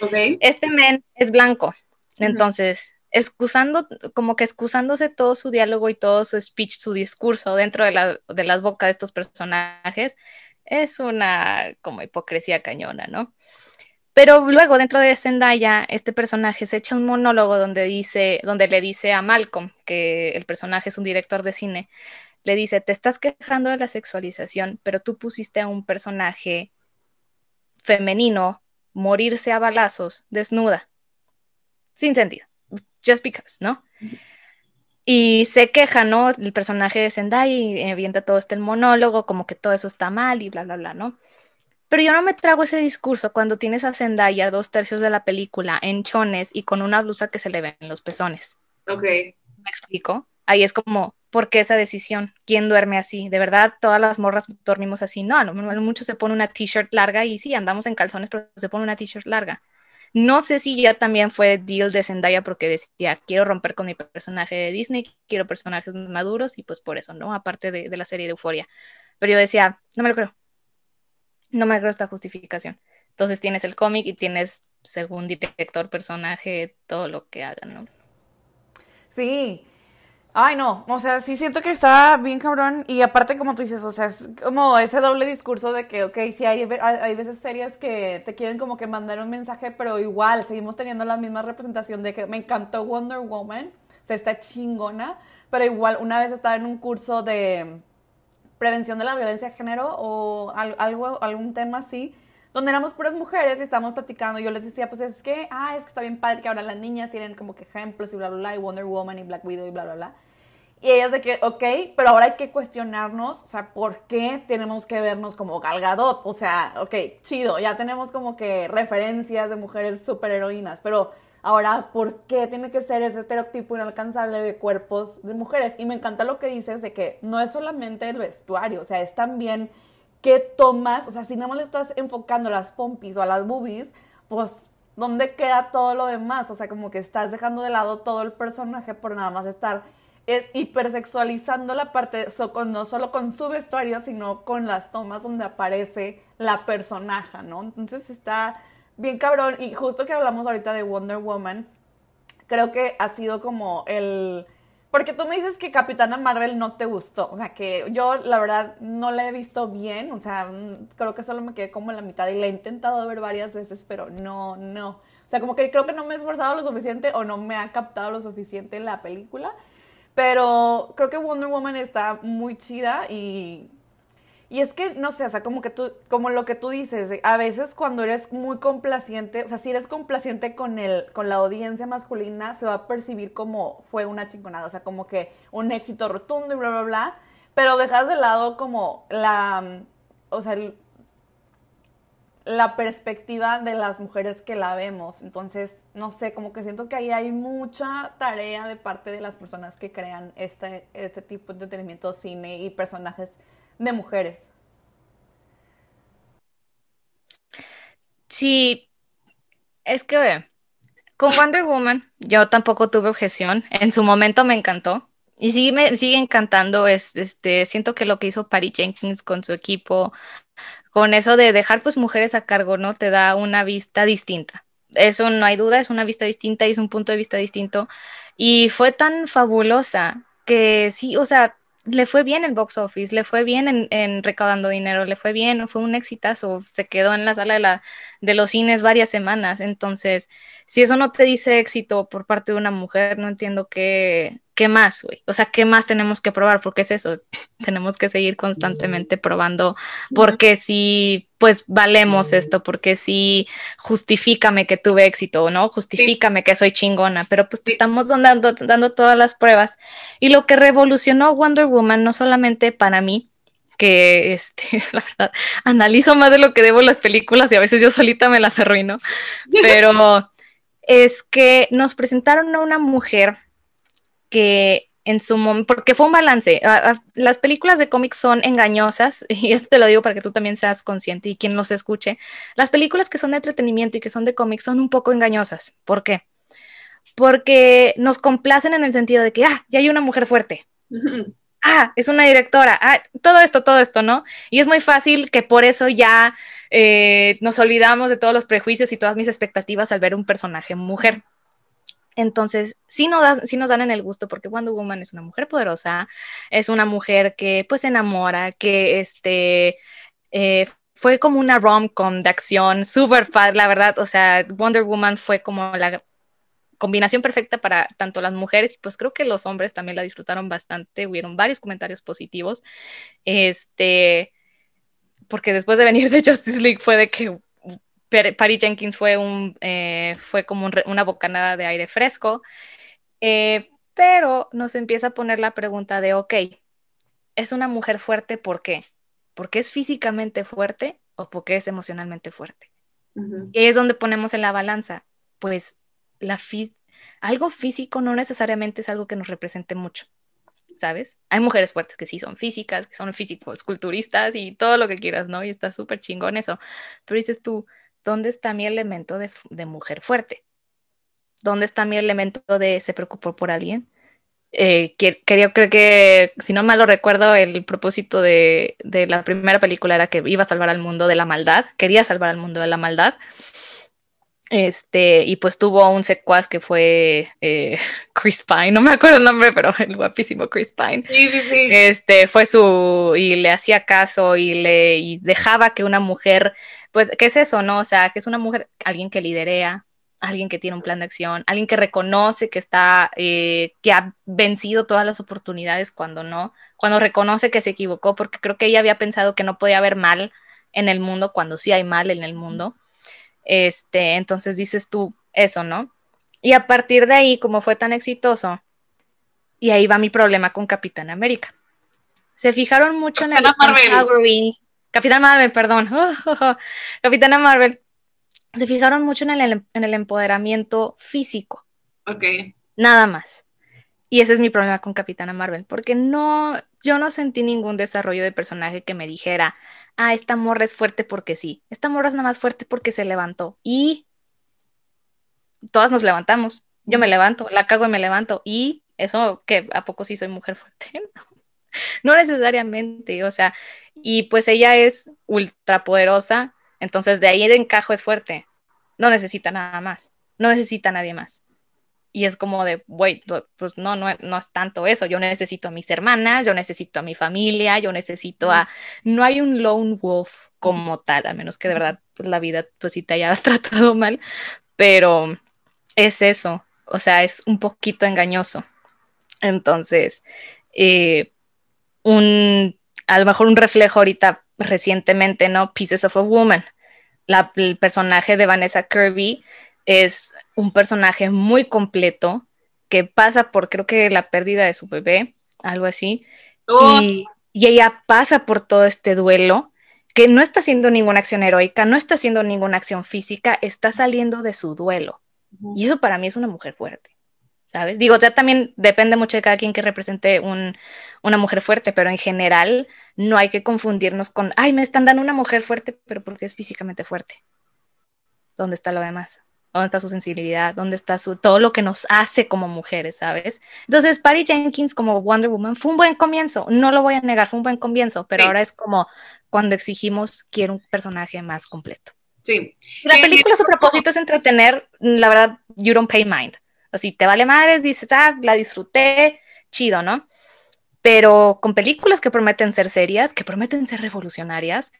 Okay. Este men es blanco, entonces, excusando, como que excusándose todo su diálogo y todo su speech, su discurso dentro de, la, de las bocas de estos personajes, es una como hipocresía cañona, ¿no? Pero luego dentro de Zendaya, este personaje se echa un monólogo donde dice, donde le dice a Malcolm, que el personaje es un director de cine, le dice, te estás quejando de la sexualización, pero tú pusiste a un personaje femenino morirse a balazos, desnuda. Sin sentido. Just because, ¿no? Y se queja, ¿no? El personaje de Zendaya y avienta todo este monólogo, como que todo eso está mal y bla, bla, bla, ¿no? Pero yo no me trago ese discurso cuando tienes a Zendaya dos tercios de la película en chones y con una blusa que se le ven los pezones. Ok. ¿Me explico? Ahí es como, ¿por qué esa decisión? ¿Quién duerme así? ¿De verdad todas las morras dormimos así? No, a lo mucho se pone una t-shirt larga y sí, andamos en calzones, pero se pone una t-shirt larga. No sé si ya también fue deal de Zendaya porque decía, quiero romper con mi personaje de Disney, quiero personajes maduros y pues por eso, ¿no? Aparte de, de la serie de Euforia. Pero yo decía, no me lo creo no me creo esta justificación. Entonces tienes el cómic y tienes, según director, personaje, todo lo que hagan, ¿no? Sí. Ay, no, o sea, sí siento que está bien cabrón y aparte como tú dices, o sea, es como ese doble discurso de que, ok, sí hay, hay veces series que te quieren como que mandar un mensaje, pero igual seguimos teniendo la misma representación de que me encantó Wonder Woman, o sea, está chingona, pero igual una vez estaba en un curso de, prevención de la violencia de género o algo, algún tema así, donde éramos puras mujeres y estábamos platicando. Y yo les decía, pues es que, ah, es que está bien padre que ahora las niñas tienen como que ejemplos y bla, bla, bla, y Wonder Woman y Black Widow y bla, bla, bla. Y ellas de que, ok, pero ahora hay que cuestionarnos, o sea, ¿por qué tenemos que vernos como Galgadot? O sea, ok, chido, ya tenemos como que referencias de mujeres superheroínas, pero Ahora, ¿por qué tiene que ser ese estereotipo inalcanzable de cuerpos de mujeres? Y me encanta lo que dices de que no es solamente el vestuario, o sea, es también qué tomas, o sea, si nada más le estás enfocando a las pompis o a las boobies, pues ¿dónde queda todo lo demás? O sea, como que estás dejando de lado todo el personaje por nada más estar es hipersexualizando la parte, no solo con su vestuario, sino con las tomas donde aparece la personaje, ¿no? Entonces está bien cabrón. Y justo que hablamos ahorita de Wonder Woman, creo que ha sido como el... Porque tú me dices que Capitana Marvel no te gustó. O sea, que yo la verdad no la he visto bien. O sea, creo que solo me quedé como en la mitad y la he intentado ver varias veces, pero no, no. O sea, como que creo que no me he esforzado lo suficiente o no me ha captado lo suficiente la película. Pero creo que Wonder Woman está muy chida y y es que, no sé, o sea, como que tú, como lo que tú dices, a veces cuando eres muy complaciente, o sea, si eres complaciente con el, con la audiencia masculina, se va a percibir como fue una chingonada, o sea, como que un éxito rotundo y bla, bla, bla, pero dejas de lado como la, o sea, la perspectiva de las mujeres que la vemos. Entonces, no sé, como que siento que ahí hay mucha tarea de parte de las personas que crean este, este tipo de entretenimiento, cine y personajes de mujeres. Sí, es que con Wonder Woman yo tampoco tuve objeción. En su momento me encantó. Y sí me sigue encantando. Es, este, siento que lo que hizo Patty Jenkins con su equipo, con eso de dejar pues mujeres a cargo, ¿no? Te da una vista distinta. Eso no hay duda, es una vista distinta y es un punto de vista distinto. Y fue tan fabulosa que sí, o sea, le fue bien el box office, le fue bien en, recaudando dinero, le fue bien, fue un exitazo, se quedó en la sala de, la, de los cines varias semanas. Entonces, si eso no te dice éxito por parte de una mujer, no entiendo qué, qué más, güey. O sea, ¿qué más tenemos que probar? Porque es eso, tenemos que seguir constantemente probando, porque si, pues, valemos esto, porque si, justifícame que tuve éxito, ¿no? Justifícame que soy chingona, pero pues te estamos dando, dando todas las pruebas. Y lo que revolucionó Wonder Woman, no solamente para mí, que este, la verdad, analizo más de lo que debo las películas y a veces yo solita me las arruino, pero es que nos presentaron a una mujer que en su momento, porque fue un balance, las películas de cómics son engañosas, y esto te lo digo para que tú también seas consciente y quien los escuche, las películas que son de entretenimiento y que son de cómics son un poco engañosas. ¿Por qué? porque nos complacen en el sentido de que, ah, ya hay una mujer fuerte. Ah, es una directora. Ah, todo esto, todo esto, ¿no? Y es muy fácil que por eso ya eh, nos olvidamos de todos los prejuicios y todas mis expectativas al ver un personaje mujer. Entonces, sí nos, sí nos dan en el gusto porque Wonder Woman es una mujer poderosa, es una mujer que pues se enamora, que este, eh, fue como una rom-com de acción, súper padre, la verdad, o sea, Wonder Woman fue como la combinación perfecta para tanto las mujeres y pues creo que los hombres también la disfrutaron bastante, hubieron varios comentarios positivos, este, porque después de venir de Justice League fue de que Patty Jenkins fue, un, eh, fue como una bocanada de aire fresco, eh, pero nos empieza a poner la pregunta de, ok, ¿es una mujer fuerte por qué? ¿Porque es físicamente fuerte o porque es emocionalmente fuerte? Y es donde ponemos en la balanza, pues la algo físico no necesariamente es algo que nos represente mucho, ¿sabes? Hay mujeres fuertes que sí son físicas, que son físicos, culturistas y todo lo que quieras, ¿no? Y está súper chingón eso. Pero dices tú, ¿dónde está mi elemento de, mujer fuerte? ¿Dónde está mi elemento de se preocupó por alguien? Eh, que, creo que, si no mal lo recuerdo, el propósito de, la primera película era que iba a salvar al mundo de la maldad, quería salvar al mundo de la maldad. Este, y pues tuvo un secuaz que fue eh, Chris Pine, no me acuerdo el nombre, pero el guapísimo Chris Pine. Sí, sí, sí. Este, fue su, y le hacía caso y le y dejaba que una mujer pues, ¿qué es eso, no? O sea, que es una mujer, alguien que liderea, alguien que tiene un plan de acción, alguien que reconoce que está, eh, que ha vencido todas las oportunidades cuando no, cuando reconoce que se equivocó, porque creo que ella había pensado que no podía haber mal en el mundo cuando sí hay mal en el mundo. Este, entonces dices tú eso, ¿no? Y a partir de ahí, como fue tan exitoso, y ahí va mi problema con Capitán América. Se fijaron mucho en el Capitán Marvel, perdón. Capitana Marvel. Se fijaron mucho en el, en el empoderamiento físico. Ok. Nada más. Y ese es mi problema con Capitana Marvel, porque no, yo no sentí ningún desarrollo de personaje que me dijera, ah, esta morra es fuerte porque sí, esta morra es nada más fuerte porque se levantó. Y todas nos levantamos. Yo me levanto, la cago y me levanto. Y eso, que ¿A poco sí soy mujer fuerte? no necesariamente, o sea, y pues ella es ultra poderosa, entonces de ahí de encajo es fuerte, no necesita nada más, no necesita nadie más. Y es como de, güey, pues no, no, no es tanto eso, yo necesito a mis hermanas, yo necesito a mi familia, yo necesito a... No hay un lone wolf como tal, a menos que de verdad pues, la vida pues sí te haya tratado mal, pero es eso, o sea, es un poquito engañoso. Entonces, eh, un a lo mejor un reflejo ahorita recientemente, ¿no? Pieces of a Woman. el personaje de Vanessa Kirby es un personaje muy completo que pasa por, creo que la pérdida de su bebé, algo así, oh. y, ella pasa por todo este duelo, que no está haciendo ninguna acción heroica, no está haciendo ninguna acción física, está saliendo de su duelo. Y eso para mí es una mujer fuerte. ¿Sabes? Digo, ya también depende mucho de cada quien que represente una mujer fuerte, pero en general no hay que confundirnos con, ay, me están dando una mujer fuerte, pero porque es físicamente fuerte. ¿Dónde está lo demás? ¿Dónde está su sensibilidad? ¿Dónde está su, todo lo que nos hace como mujeres, ¿sabes? Entonces, Patty Jenkins como Wonder Woman fue un buen comienzo, no lo voy a negar, fue un buen comienzo, pero ahora es como cuando exigimos, quiero un personaje más completo. Sí. La película, su propósito es entretener, la verdad, you don't pay mind. Si te vale madres, dices, ah, la disfruté, chido, ¿no? Pero con películas que prometen ser serias, que prometen ser revolucionarias,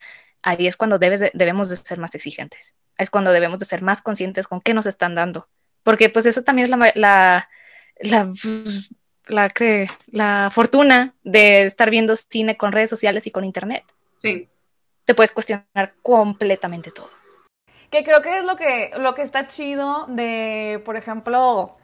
ahí es cuando debes debemos de ser más exigentes. Es cuando debemos de ser más conscientes con qué nos están dando. Porque pues eso también es la, la, la, la, la fortuna de estar viendo cine con redes sociales y con internet. Sí. Te puedes cuestionar completamente todo. Que creo que es lo que, lo que está chido de, por ejemplo,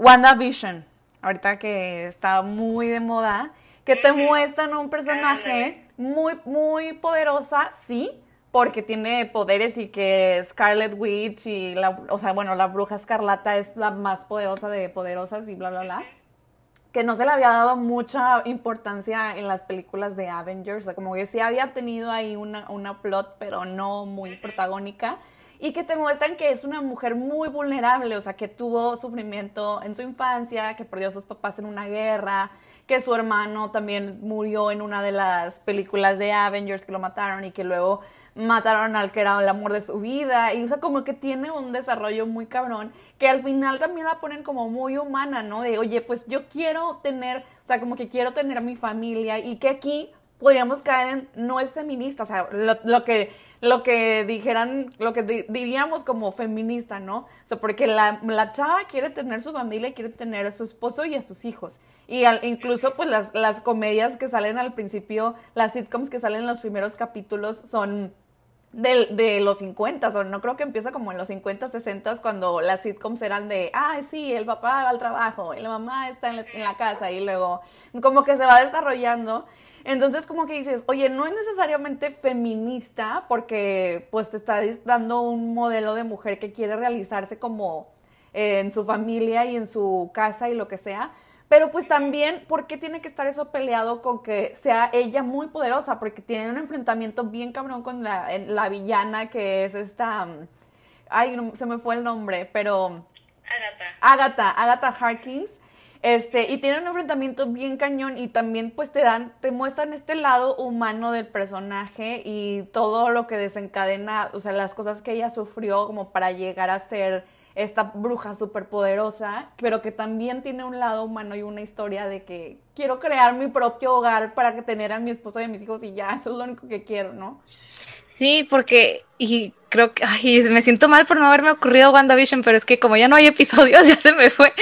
WandaVision, ahorita que está muy de moda, que te muestran un personaje muy, muy poderosa, sí, porque tiene poderes y que Scarlet Witch y la, o sea, bueno, la bruja escarlata es la más poderosa de poderosas y bla, bla, bla. Que no se le había dado mucha importancia en las películas de Avengers, o sea, como que sí había tenido ahí una, una plot, pero no muy protagónica. Y que te muestran que es una mujer muy vulnerable, o sea, que tuvo sufrimiento en su infancia, que perdió a sus papás en una guerra, que su hermano también murió en una de las películas de Avengers que lo mataron y que luego mataron al que era el amor de su vida y o sea como que tiene un desarrollo muy cabrón que al final también la ponen como muy humana, ¿no? De, oye, pues yo quiero tener, o sea, como que quiero tener mi familia y que aquí podríamos caer en no es feminista, o sea, lo, que lo que dijeran, lo que diríamos como feminista, ¿no? O sea, porque la, la, chava quiere tener su familia, quiere tener a su esposo y a sus hijos. Y incluso pues las, las comedias que salen al principio, las sitcoms que salen en los primeros capítulos son de, de, los 50, o no creo que empieza como en los 50, 60 cuando las sitcoms eran de, ah, sí, el papá va al trabajo y la mamá está en la, en la, casa y luego como que se va desarrollando. Entonces como que dices, oye, no es necesariamente feminista porque pues te está dando un modelo de mujer que quiere realizarse como en su familia y en su casa y lo que sea, pero pues también, ¿por qué tiene que estar eso peleado con que sea ella muy poderosa? Porque tiene un enfrentamiento bien cabrón con la, la villana que es esta... Mm, ay, se me fue el nombre, pero... Agatha. Agatha, Agatha Harkins. Este, y tiene un enfrentamiento bien cañón y también pues te dan, te muestran este lado humano del personaje y todo lo que desencadena, o sea, las cosas que ella sufrió como para llegar a ser esta bruja súper poderosa, pero que también tiene un lado humano y una historia de que quiero crear mi propio hogar para que tener a mi esposo y a mis hijos y ya, eso es lo único que quiero, ¿no? Sí, porque, y creo que, ay, me siento mal por no haberme ocurrido WandaVision, pero es que como ya no hay episodios, ya se me fue.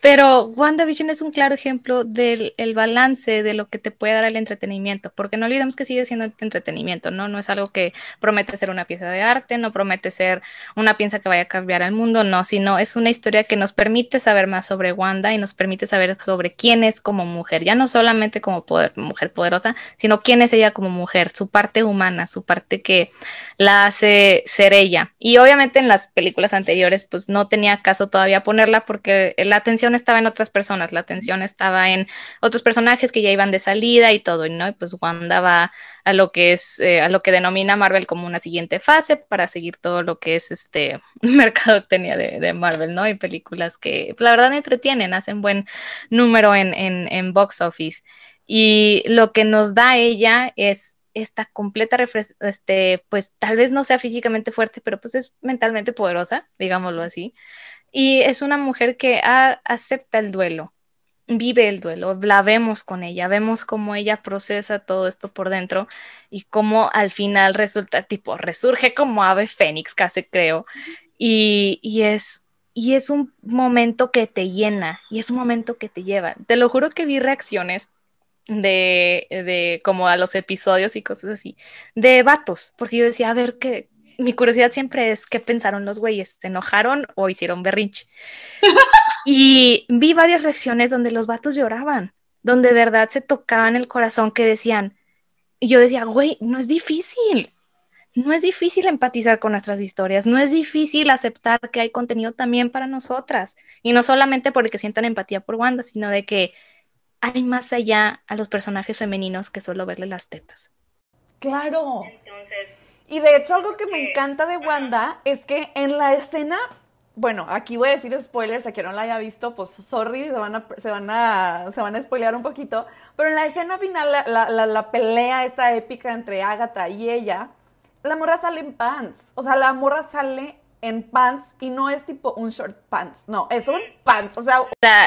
Pero WandaVision es un claro ejemplo del el balance de lo que te puede dar el entretenimiento, porque no olvidemos que sigue siendo entretenimiento, ¿no? No es algo que promete ser una pieza de arte, no promete ser una pieza que vaya a cambiar al mundo, no, sino es una historia que nos permite saber más sobre Wanda y nos permite saber sobre quién es como mujer, ya no solamente como mujer poderosa, sino quién es ella como mujer, su parte humana, su parte que la hace ser ella. Y obviamente en las películas anteriores pues no tenía caso todavía ponerla porque la atención estaba en otras personas, la atención estaba en otros personajes que ya iban de salida y todo, ¿no? Y pues Wanda va a lo que es, eh, a lo que denomina Marvel como una siguiente fase para seguir todo lo que es este mercadotecnia de, de Marvel, ¿no? Y películas que pues, la verdad entretienen, hacen buen número en, en, en box office. Y lo que nos da ella es esta completa, este, pues tal vez no sea físicamente fuerte, pero pues es mentalmente poderosa, digámoslo así. Y es una mujer que acepta el duelo, vive el duelo, la vemos con ella, vemos cómo ella procesa todo esto por dentro y cómo al final resulta, tipo, resurge como ave fénix, casi creo. Y, y es y es un momento que te llena y es un momento que te lleva. Te lo juro que vi reacciones de, de como a los episodios y cosas así, de vatos, porque yo decía, a ver, que mi curiosidad siempre es qué pensaron los güeyes, ¿se enojaron o hicieron berrinche? y vi varias reacciones donde los vatos lloraban, donde de verdad se tocaban el corazón que decían, y yo decía, güey, no es difícil, no es difícil empatizar con nuestras historias, no es difícil aceptar que hay contenido también para nosotras, y no solamente porque sientan empatía por Wanda, sino de que hay más allá a los personajes femeninos que solo verle las tetas. Claro. Entonces. Y de hecho, algo que me encanta de Wanda es que en la escena. Bueno, aquí voy a decir spoilers, a quien no la haya visto, pues sorry, se van a, se van a, se van a spoilear un poquito. Pero en la escena final, la, la, la pelea esta épica entre Agatha y ella, la morra sale en pants. O sea, la morra sale en pants y no es tipo un short pants, no, es un pants, o sea...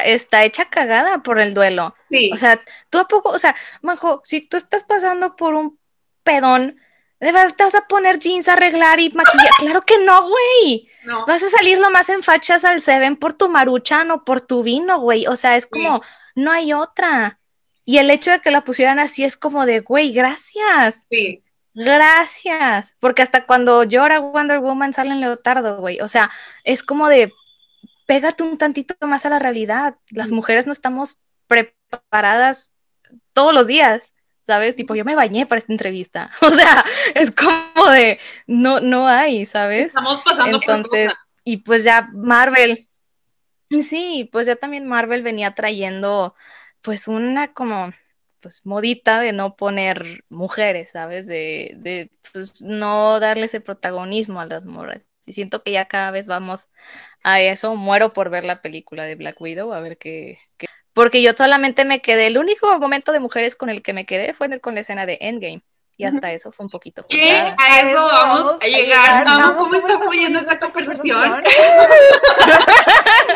Está, hecha cagada por el duelo. Sí. O sea, tú a poco, o sea, Majo, si tú estás pasando por un pedón, ¿de verdad te vas a poner jeans, arreglar y maquillar? claro que no, güey. No. Vas a salir lo más en fachas al Seven por tu maruchan o por tu vino, güey. O sea, es como, no hay otra. Y el hecho de que la pusieran así es como de, güey, gracias. Sí. Gracias, porque hasta cuando llora Wonder Woman sale en leotardo, güey. O sea, es como de, pégate un tantito más a la realidad. Las mujeres no estamos preparadas todos los días, ¿sabes? Tipo, yo me bañé para esta entrevista. O sea, es como de, no, no hay, ¿sabes? Estamos pasando Entonces, y pues ya Marvel, sí, pues ya también Marvel venía trayendo, pues una como pues modita de no poner mujeres, ¿sabes? De, de pues, no darle ese protagonismo a las morras. Y siento que ya cada vez vamos a eso. Muero por ver la película de Black Widow, a ver qué. qué... Porque yo solamente me quedé, el único momento de mujeres con el que me quedé fue con la escena de Endgame. Y hasta eso fue un poquito. ¿Qué? A eso vamos a llegar. Amo cómo está fluyendo esta conversación.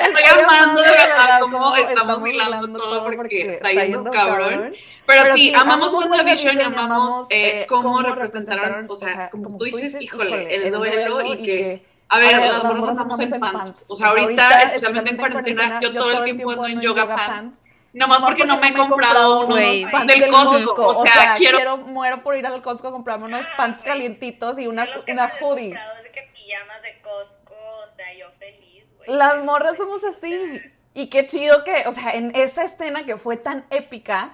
Estoy amando de verdad cómo estamos hilando todo porque está yendo cabrón. Pero sí, amamos WandaVision y amamos eh, cómo representaron, o sea, como tú dices, híjole, el duelo y que... A ver, las morras andamos en pants. O sea, ahorita, especialmente en cuarentena, yo todo el tiempo ando en yoga pants Nomás porque, porque no me he comprado unos pants del Costco. O sea, quiero... quiero... muero por ir al Costco a comprarme unos pants calientitos y una, una hoodie. Desde que pijamas de Costco, o sea, yo feliz, güey. Las morras somos así. Y qué chido que, o sea, en esa escena que fue tan épica,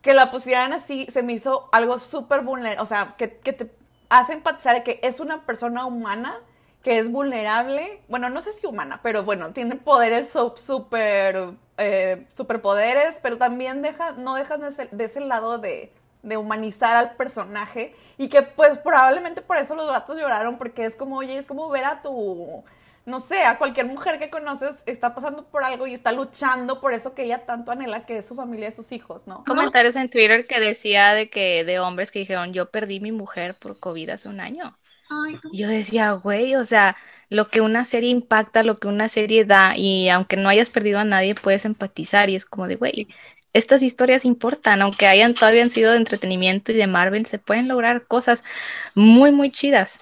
que la pusieran así, se me hizo algo súper vulnerable. O sea, que, que te hace empatizar que es una persona humana que es vulnerable, bueno, no sé si humana, pero bueno, tiene poderes súper, eh, superpoderes, pero también deja, no dejan de, ese, lado de, de, humanizar al personaje y que pues probablemente por eso los gatos lloraron, porque es como, oye, es como ver a tu, no sé, a cualquier mujer que conoces está pasando por algo y está luchando por eso que ella tanto anhela, que es su familia y sus hijos, ¿no? Comentarios en Twitter que decía de que de hombres que dijeron, yo perdí mi mujer por COVID hace un año. Yo decía, güey, o sea, lo que una serie impacta, lo que una serie da, y aunque no hayas perdido a nadie, puedes empatizar, y es como de, güey, estas historias importan, aunque hayan todavía sido de entretenimiento y de Marvel, se pueden lograr cosas muy, muy chidas.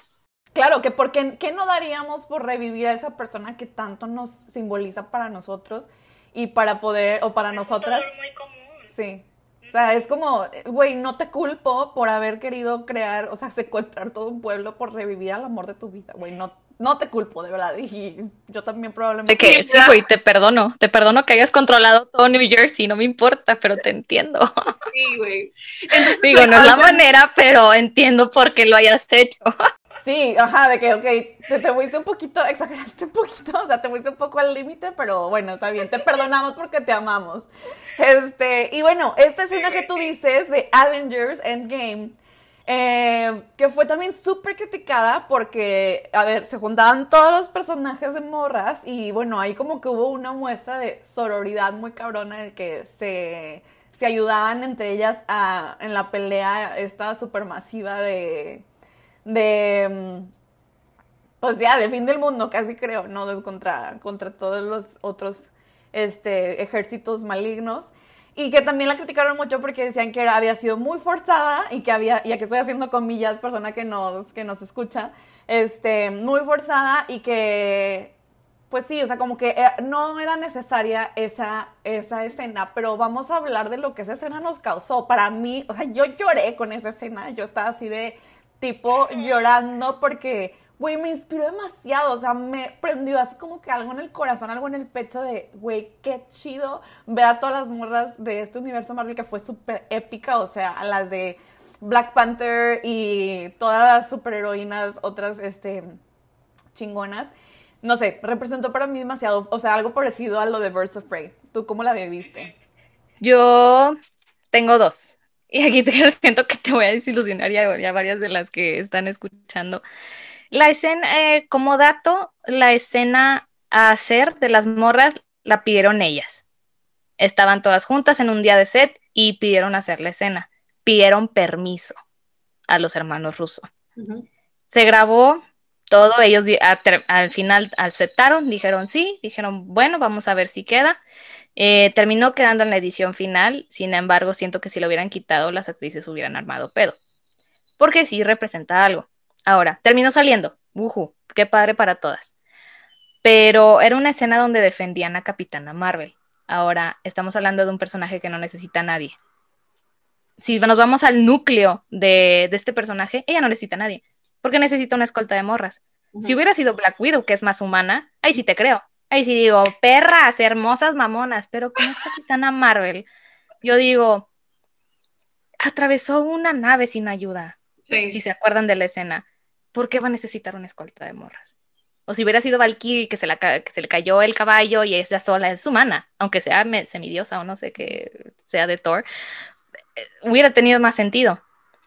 Claro, que porque ¿qué no daríamos por revivir a esa persona que tanto nos simboliza para nosotros y para poder, o para nosotras? muy común. Sí. O sea, es como, güey, no te culpo por haber querido crear, o sea, secuestrar todo un pueblo por revivir al amor de tu vida, güey. No, no te culpo, de verdad. Y yo también probablemente. De que sí, güey, te perdono. Te perdono que hayas controlado todo New Jersey, no me importa, pero te entiendo. Sí, güey. Digo, no es la manera, pero entiendo por qué lo hayas hecho. Sí, ajá, de que, ok, te, te fuiste un poquito, exageraste un poquito, o sea, te fuiste un poco al límite, pero bueno, está bien, te perdonamos porque te amamos. Este, y bueno, esta escena que tú dices de Avengers Endgame, eh, que fue también súper criticada porque, a ver, se juntaban todos los personajes de morras y bueno, ahí como que hubo una muestra de sororidad muy cabrona en el que se, se ayudaban entre ellas a, en la pelea esta supermasiva de de mm, pues ya, de fin del mundo, casi creo, ¿no? Contra, contra todos los otros este, ejércitos malignos. Y que también la criticaron mucho porque decían que había sido muy forzada y que había, y aquí estoy haciendo comillas, persona que nos, que nos escucha, este, muy forzada y que, pues sí, o sea, como que eh, no era necesaria esa, esa escena, pero vamos a hablar de lo que esa escena nos causó. Para mí, o sea, yo lloré con esa escena, yo estaba así de, tipo llorando porque, güey, me inspiró demasiado, o sea, me prendió así como que algo en el corazón, algo en el pecho de, güey, qué chido ver a todas las morras de este universo Marvel que fue súper épica, o sea, a las de Black Panther y todas las superheroínas, otras, este, chingonas. No sé, representó para mí demasiado, o sea, algo parecido a lo de Birds of Prey. ¿Tú cómo la viste? Yo tengo dos. Y aquí te siento que te voy a desilusionar ya, ya varias de las que están escuchando. La escena, eh, como dato, la escena a hacer de las morras la pidieron ellas. Estaban todas juntas en un día de set y pidieron hacer la escena. Pidieron permiso a los hermanos rusos. Se grabó todo, ellos al final aceptaron, dijeron sí, dijeron, bueno, vamos a ver si queda. Eh, terminó quedando en la edición final, sin embargo, siento que si lo hubieran quitado, las actrices hubieran armado pedo. Porque sí representa algo. Ahora, terminó saliendo. Uhu, qué padre para todas. Pero era una escena donde defendían a Capitana Marvel. Ahora estamos hablando de un personaje que no necesita a nadie. Si nos vamos al núcleo de, de este personaje, ella no necesita a nadie. Porque necesita una escolta de morras. Si hubiera sido Black Widow, que es más humana, ahí sí te creo. Ahí sí digo, perras, hermosas mamonas, pero como es Capitana Marvel, yo digo, atravesó una nave sin ayuda. Si se acuerdan de la escena, ¿por qué va a necesitar una escolta de morras? O si hubiera sido Valkyrie que se, la, que se le cayó el caballo y ella sola es humana, aunque sea semidiosa o no sé que sea de Thor, eh, hubiera tenido más sentido.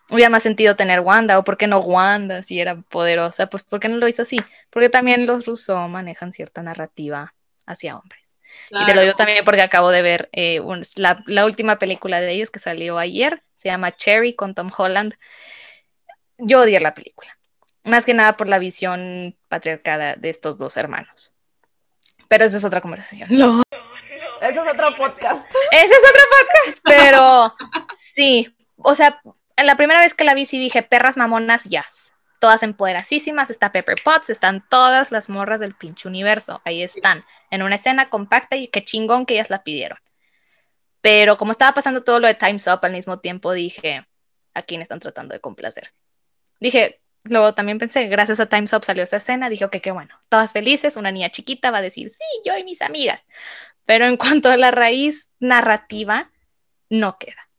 hubiera más sentido tener Wanda, o por qué no Wanda si era poderosa, pues ¿por qué no lo hizo así? Porque también los rusos manejan cierta narrativa hacia hombres. Y te lo digo también porque acabo de ver eh, la, última película de ellos que salió ayer, se llama Cherry con Tom Holland. Yo odié la película, más que nada por la visión patriarcada de estos dos hermanos. Pero esa es otra conversación. No. Ese es otro podcast. Ese es otro podcast, pero sí, o sea, la primera vez que la vi sí dije, perras mamonas, yes. Todas empoderasísimas, está Pepper Potts, están todas las morras del pinche universo, ahí están, en una escena compacta y qué chingón que ellas la pidieron. Pero como estaba pasando todo lo de Time's Up al mismo tiempo, dije, ¿a quién están tratando de complacer? Dije, luego también pensé, gracias a Time's Up salió esa escena, dije, ok, qué bueno, todas felices, una niña chiquita va a decir, sí, yo y mis amigas. Pero en cuanto a la raíz narrativa, no queda.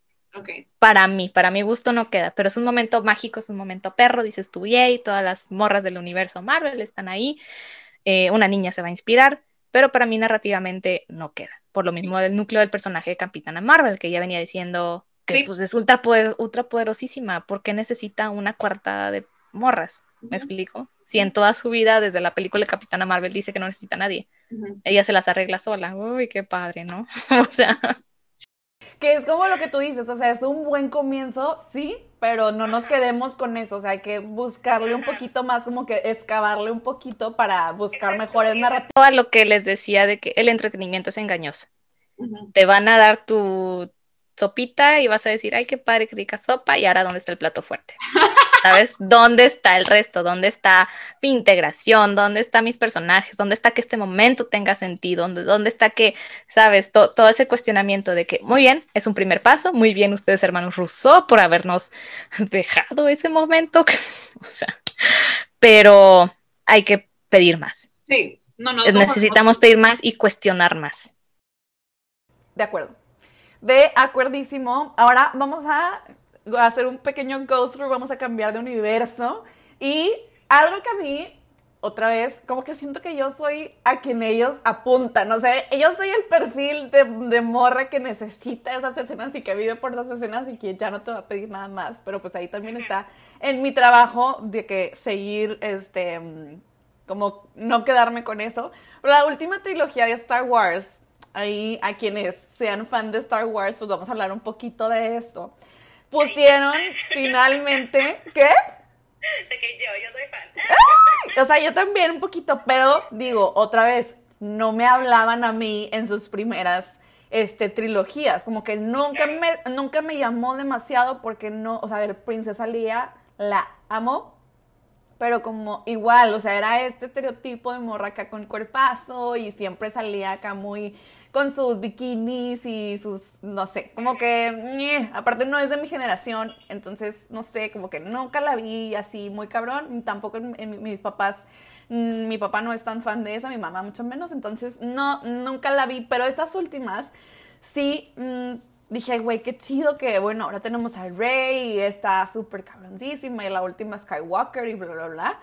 Para mí, para mi gusto no queda, pero es un momento mágico, es un momento perro, dices tú, yay, todas las morras del universo Marvel están ahí, eh, una niña se va a inspirar, pero para mí narrativamente no queda. Por lo mismo del núcleo del personaje de Capitana Marvel, que ya venía diciendo que pues, es ultra, ultra poderosísima, porque necesita una cuartada de morras? ¿Me explico? Si en toda su vida, desde la película de Capitana Marvel, dice que no necesita a nadie, ella se las arregla sola. Uy, qué padre, ¿no? o sea... Que es como lo que tú dices, o sea, es un buen comienzo, sí, pero no nos quedemos con eso, o sea, hay que buscarle un poquito más, como que excavarle un poquito para buscar mejores narrativas. A lo que les decía de que el entretenimiento es engañoso. Te van a dar tu sopita y vas a decir, ay, qué padre que rica sopa, y ahora dónde está el plato fuerte. ¿Sabes? ¿Dónde está el resto? ¿Dónde está mi integración? ¿Dónde están mis personajes? ¿Dónde está que este momento tenga sentido? ¿Dónde, dónde está que, sabes, todo ese cuestionamiento de que, muy bien, es un primer paso, muy bien ustedes, hermanos Rousseau, por habernos dejado ese momento, o sea, pero hay que pedir más. Sí, no, no. Necesitamos pedir más y cuestionar más. De acuerdo. De acuerdísimo. Ahora vamos a hacer un pequeño go through, vamos a cambiar de universo. Y algo que a mí, otra vez, como que siento que yo soy a quien ellos apuntan. O sea, yo soy el perfil de, de morra que necesita esas escenas y que vive por esas escenas y que ya no te va a pedir nada más. Pero pues ahí también está en mi trabajo de que seguir, este, como no quedarme con eso. La última trilogía de Star Wars, ahí a quienes sean fan de Star Wars, pues vamos a hablar un poquito de eso pusieron finalmente. ¿Qué? De que yo, yo soy fan. O sea, yo también un poquito, pero digo, otra vez, no me hablaban a mí en sus primeras este, trilogías. Como que nunca me, nunca me llamó demasiado porque no, o sea, ver, Princesa Lía la amo, pero como igual, o sea, era este estereotipo de morra acá con cuerpazo y siempre salía acá muy con sus bikinis y sus, no sé, como que, aparte no es de mi generación, entonces, no sé, como que nunca la vi así muy cabrón, tampoco mis papás, mm, mi papá no es tan fan de eso, mi mamá mucho menos, entonces no, nunca la vi, pero estas últimas sí mm, dije, güey, qué chido que, bueno, ahora tenemos a Rey y está súper cabroncísima y la última Skywalker y bla, bla, bla.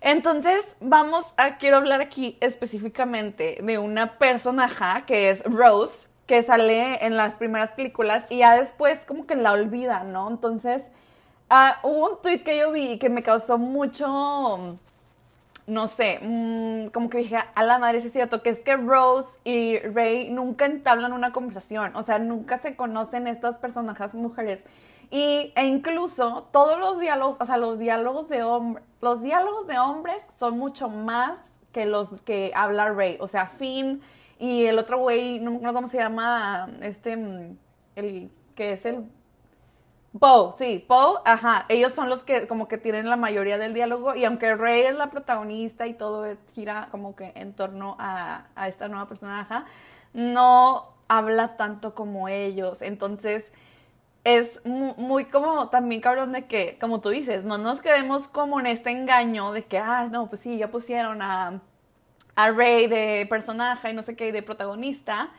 Entonces, vamos a, quiero hablar aquí específicamente de una personaje que es Rose, que sale en las primeras películas y ya después como que la olvida, ¿no? Entonces, uh, hubo un tweet que yo vi que me causó mucho, no sé, mm, como que dije, a la madre, es cierto, que es que Rose y Ray nunca entablan una conversación, o sea, nunca se conocen estas personajes mujeres. Y, e incluso todos los diálogos, o sea, los diálogos de hombres, los diálogos de hombres son mucho más que los que habla Ray. O sea, Finn y el otro güey, no, no cómo se llama, este, mm, el que es el Poe, sí, Poe, ajá, ellos son los que como que tienen la mayoría del diálogo y aunque Rey es la protagonista y todo gira como que en torno a, a esta nueva personaje, no habla tanto como ellos, entonces es muy, como también cabrón de que, como tú dices, no nos quedemos como en este engaño de que, ah, no, pues sí, ya pusieron a, a Rey de personaje y no sé qué, de protagonista.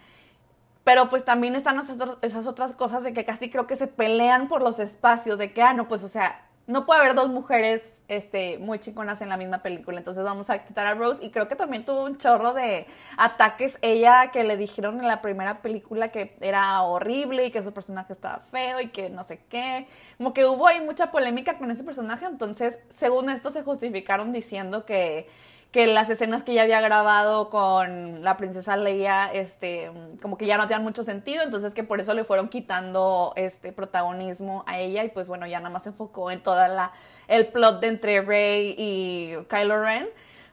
Pero pues también están esas, esas otras cosas de que casi creo que se pelean por los espacios, de que, ah, no, pues o sea, no puede haber dos mujeres este, muy chingonas en la misma película. Entonces vamos a quitar a Rose. Y creo que también tuvo un chorro de ataques. Ella que le dijeron en la primera película que era horrible y que su personaje estaba feo y que no sé qué. Como que hubo ahí mucha polémica con ese personaje. Entonces, según esto, se justificaron diciendo que que las escenas que ella había grabado con la princesa Leia, este, como que ya no tenían mucho sentido, entonces que por eso le fueron quitando este protagonismo a ella y pues bueno, ya nada más se enfocó en toda la el plot de entre Rey y Kylo Ren.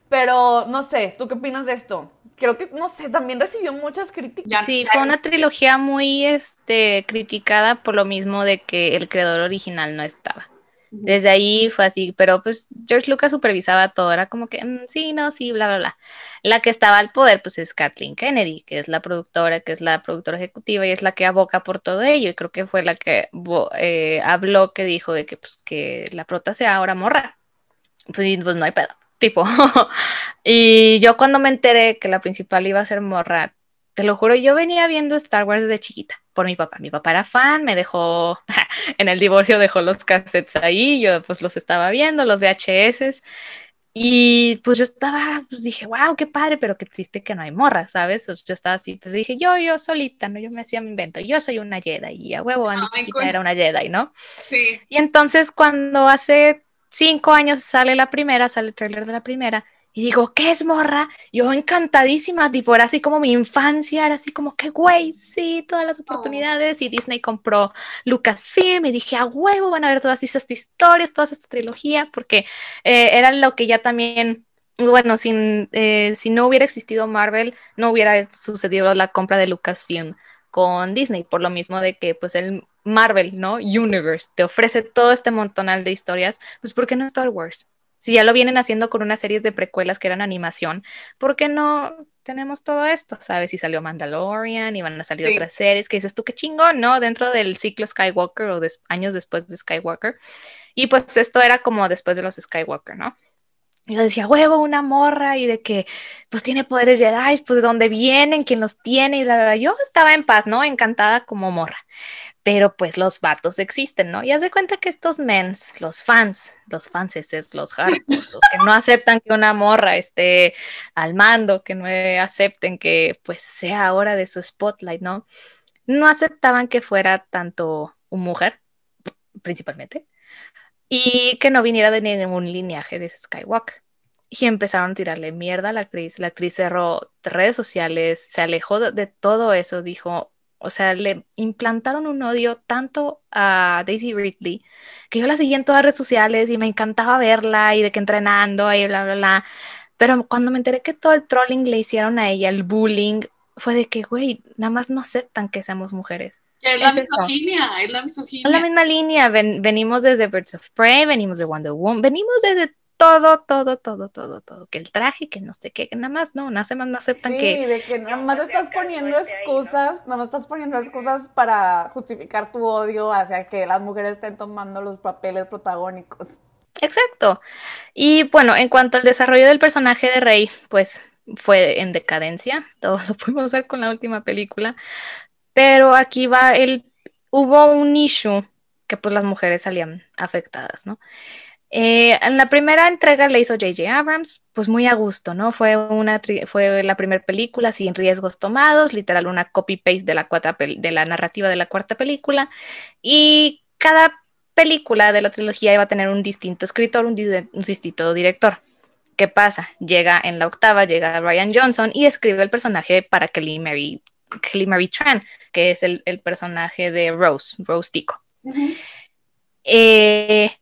Pero no sé, ¿tú qué opinas de esto? Creo que, no sé, también recibió muchas críticas. Sí, fue una trilogía muy este, criticada por lo mismo de que el creador original no estaba. Desde ahí fue así, pero pues George Lucas supervisaba todo, era como que mm, sí, no, sí, bla, bla, bla. La que estaba al poder pues es Kathleen Kennedy, que es la productora, que es la productora ejecutiva y es la que aboca por todo ello y creo que fue la que eh, habló, que dijo de que pues que la prota sea ahora morra. Pues, pues no hay pedo, tipo. y yo cuando me enteré que la principal iba a ser morra, te lo juro, yo venía viendo Star Wars desde chiquita por mi papá. Mi papá era fan, me dejó, en el divorcio dejó los cassettes ahí, yo pues los estaba viendo, los VHS. Y pues yo estaba, pues dije, wow, qué padre, pero qué triste que no hay morra, ¿sabes? yo estaba así, pues dije, yo, yo solita, ¿no? Yo me hacía mi invento, yo soy una Jedi y a huevo, Andy chiquita era una Jedi, ¿no? Sí. Y entonces cuando hace cinco años sale la primera, sale el trailer de la primera, y digo, ¿qué es morra? Yo encantadísima, tipo, era así como mi infancia, era así como que, güey, sí, todas las oh. oportunidades. Y Disney compró Lucasfilm y dije, a huevo, van a ver todas estas historias, toda esta trilogía, porque eh, era lo que ya también, bueno, sin, eh, si no hubiera existido Marvel, no hubiera sucedido la compra de Lucasfilm con Disney, por lo mismo de que, pues, el Marvel, ¿no? Universe te ofrece todo este montonal de historias, pues, ¿por qué no Star Wars? Si ya lo vienen haciendo con unas series de precuelas que eran animación, ¿por qué no tenemos todo esto? ¿Sabes? Si salió Mandalorian y van a salir otras series que dices tú, qué chingón, ¿no? Dentro del ciclo Skywalker o años después de Skywalker. Y pues esto era como después de los Skywalker, ¿no? Yo decía, huevo, una morra y de que pues tiene poderes Jedi, pues de dónde vienen, quién los tiene y la verdad, yo estaba en paz, ¿no? Encantada como morra pero pues los vatos existen, ¿no? Y haz de cuenta que estos mens, los fans, los fanses, los hardcore, los que no aceptan que una morra esté al mando, que no acepten que pues sea hora de su spotlight, ¿no? No aceptaban que fuera tanto una mujer, principalmente, y que no viniera de ningún lineaje de Skywalker. Y empezaron a tirarle mierda a la actriz. La actriz cerró redes sociales, se alejó de todo eso, dijo, o sea, le implantaron un odio tanto a Daisy Ridley que yo la seguía en todas las redes sociales y me encantaba verla y de que entrenando y bla, bla, bla. Pero cuando me enteré que todo el trolling le hicieron a ella, el bullying, fue de que, güey, nada más no aceptan que seamos mujeres. Es la misoginia, es la misoginia. Es la misma línea, venimos desde Birds of Prey, venimos de Wonder Woman, venimos desde todo, todo, todo, todo, todo. Que el traje, que no sé qué, que nada más no, nada más no aceptan que. Sí, de que nada más estás poniendo excusas, nada más estás poniendo excusas para justificar tu odio hacia que las mujeres estén tomando los papeles protagónicos. Exacto. Y bueno, en cuanto al desarrollo del personaje de Rey, pues fue en decadencia, todo lo pudimos ver con la última película, pero aquí va el, hubo un issue que pues las mujeres salían afectadas, ¿no? Eh, en la primera entrega le hizo J.J. Abrams, pues muy a gusto, ¿no? Fue, una fue la primera película sin riesgos tomados, literal una copy-paste de, la de la narrativa de la cuarta película. Y cada película de la trilogía iba a tener un distinto escritor, un, distinto director. ¿Qué pasa? Llega en la octava, llega Ryan Johnson y escribe el personaje para Kelly Mary, Kelly Mary Tran, que es el, personaje de Rose, Rose Tico. eh,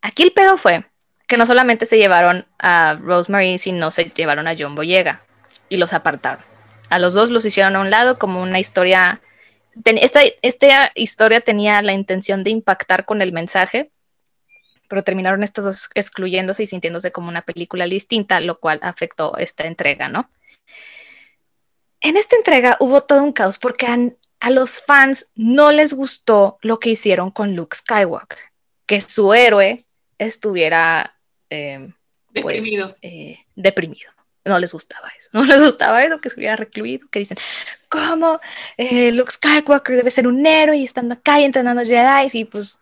Aquí el pedo fue que no solamente se llevaron a Rosemary, sino se llevaron a John Boyega y los apartaron. A los dos los hicieron a un lado como una historia. Esta, esta historia tenía la intención de impactar con el mensaje, pero terminaron estos dos excluyéndose y sintiéndose como una película distinta, lo cual afectó esta entrega, ¿no? En esta entrega hubo todo un caos porque a, a los fans no les gustó lo que hicieron con Luke Skywalker, que su héroe estuviera em, pues, deprimido. Eh, deprimido. No les gustaba eso, no les gustaba eso, que estuviera recluido, que dicen, ¿cómo eh, Luke Skywalker debe ser un héroe y estando acá y entrenando Jedi? Y pues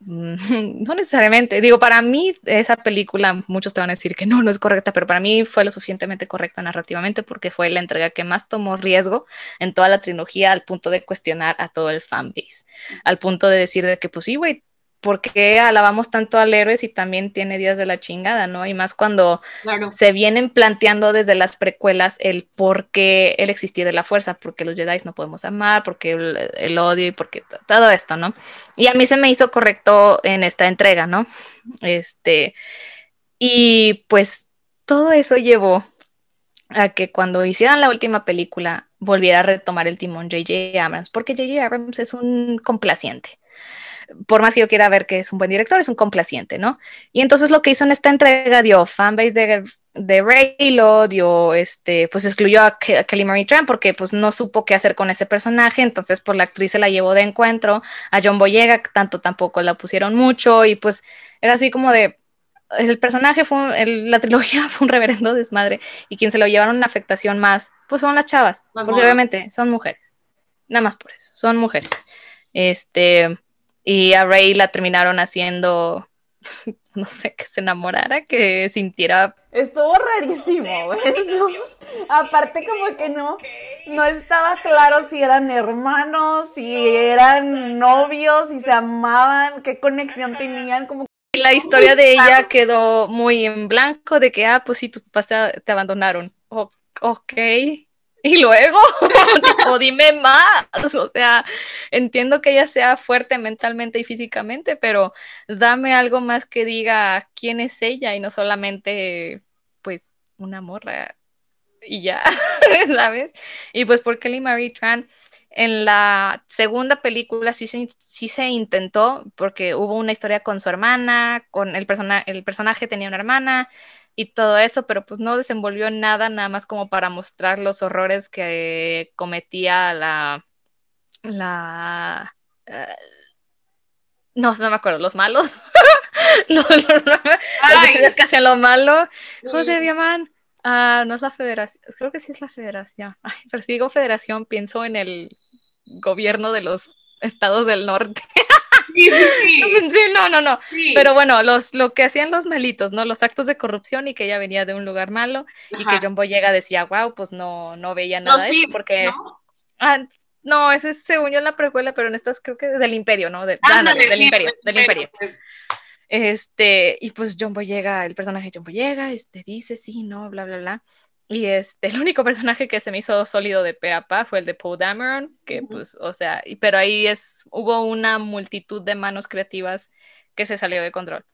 no necesariamente. Digo, para mí esa película, muchos te van a decir que no, no es correcta, pero para mí fue lo suficientemente correcta narrativamente porque fue la entrega que más tomó riesgo en toda la trilogía al punto de cuestionar a todo el fanbase, al punto de decir de que pues sí, güey, ¿por qué alabamos tanto al héroe si también tiene días de la chingada, no? Y más cuando se vienen planteando desde las precuelas el por qué él existía de la fuerza, porque los Jedi no podemos amar, porque el, odio y porque todo esto, ¿no? Y a mí se me hizo correcto en esta entrega, ¿no? Este, y pues todo eso llevó a que cuando hicieran la última película volviera a retomar el timón J.J. Abrams, porque J.J. Abrams es un complaciente por más que yo quiera ver que es un buen director, es un complaciente, ¿no? Y entonces lo que hizo en esta entrega dio fanbase de, de Raylo, dio, este, pues excluyó a, Kelly Marie Tran porque pues no supo qué hacer con ese personaje, entonces pues la actriz se la llevó de encuentro, a John Boyega tanto tampoco la pusieron mucho y pues era así como de, el personaje fue, la trilogía fue un reverendo desmadre y quien se lo llevaron una afectación más, pues son las chavas, porque obviamente son mujeres, nada más por eso, son mujeres. Este, y a Rey la terminaron haciendo, no sé, que se enamorara, que sintiera... Estuvo rarísimo eso. Aparte como que no, no estaba claro si eran hermanos, si eran novios, si se amaban, qué conexión tenían, como la historia de ella quedó muy en blanco de que, ah, pues sí, tus papás te, abandonaron. ok. Y luego, tipo, dime más. O sea, entiendo que ella sea fuerte mentalmente y físicamente, pero dame algo más que diga quién es ella y no solamente, pues, una morra y ya, ¿sabes? Y pues por Kelly Marie Tran, en la segunda película sí se, sí se intentó, porque hubo una historia con su hermana, con el, persona, el personaje tenía una hermana, y todo eso, pero pues no desenvolvió nada, nada más como para mostrar los horrores que cometía la, la, uh, no, no me acuerdo, los malos, los, que hacían lo malo, José Diamán, ah, no es la federación, creo que sí es la federación, Ay, pero si digo federación pienso en el gobierno de los estados del norte. Sí, no, no, no. Pero bueno, los, lo que hacían los malitos, ¿no? Los actos de corrupción y que ella venía de un lugar malo y que John Boyega decía, wow, pues no, no veía nada de eso porque... ¿no? Ah, no, ese se unió en la precuela, pero en estas creo que del imperio, ¿no? del imperio, del imperio. Pues. Este, y pues John Boyega, el personaje de John Boyega, este, dice, sí, no, bla, bla, bla. Y este, el único personaje que se me hizo sólido de pe a pa fue el de Poe Dameron, que pues, o sea, pero ahí es, hubo una multitud de manos creativas que se salió de control,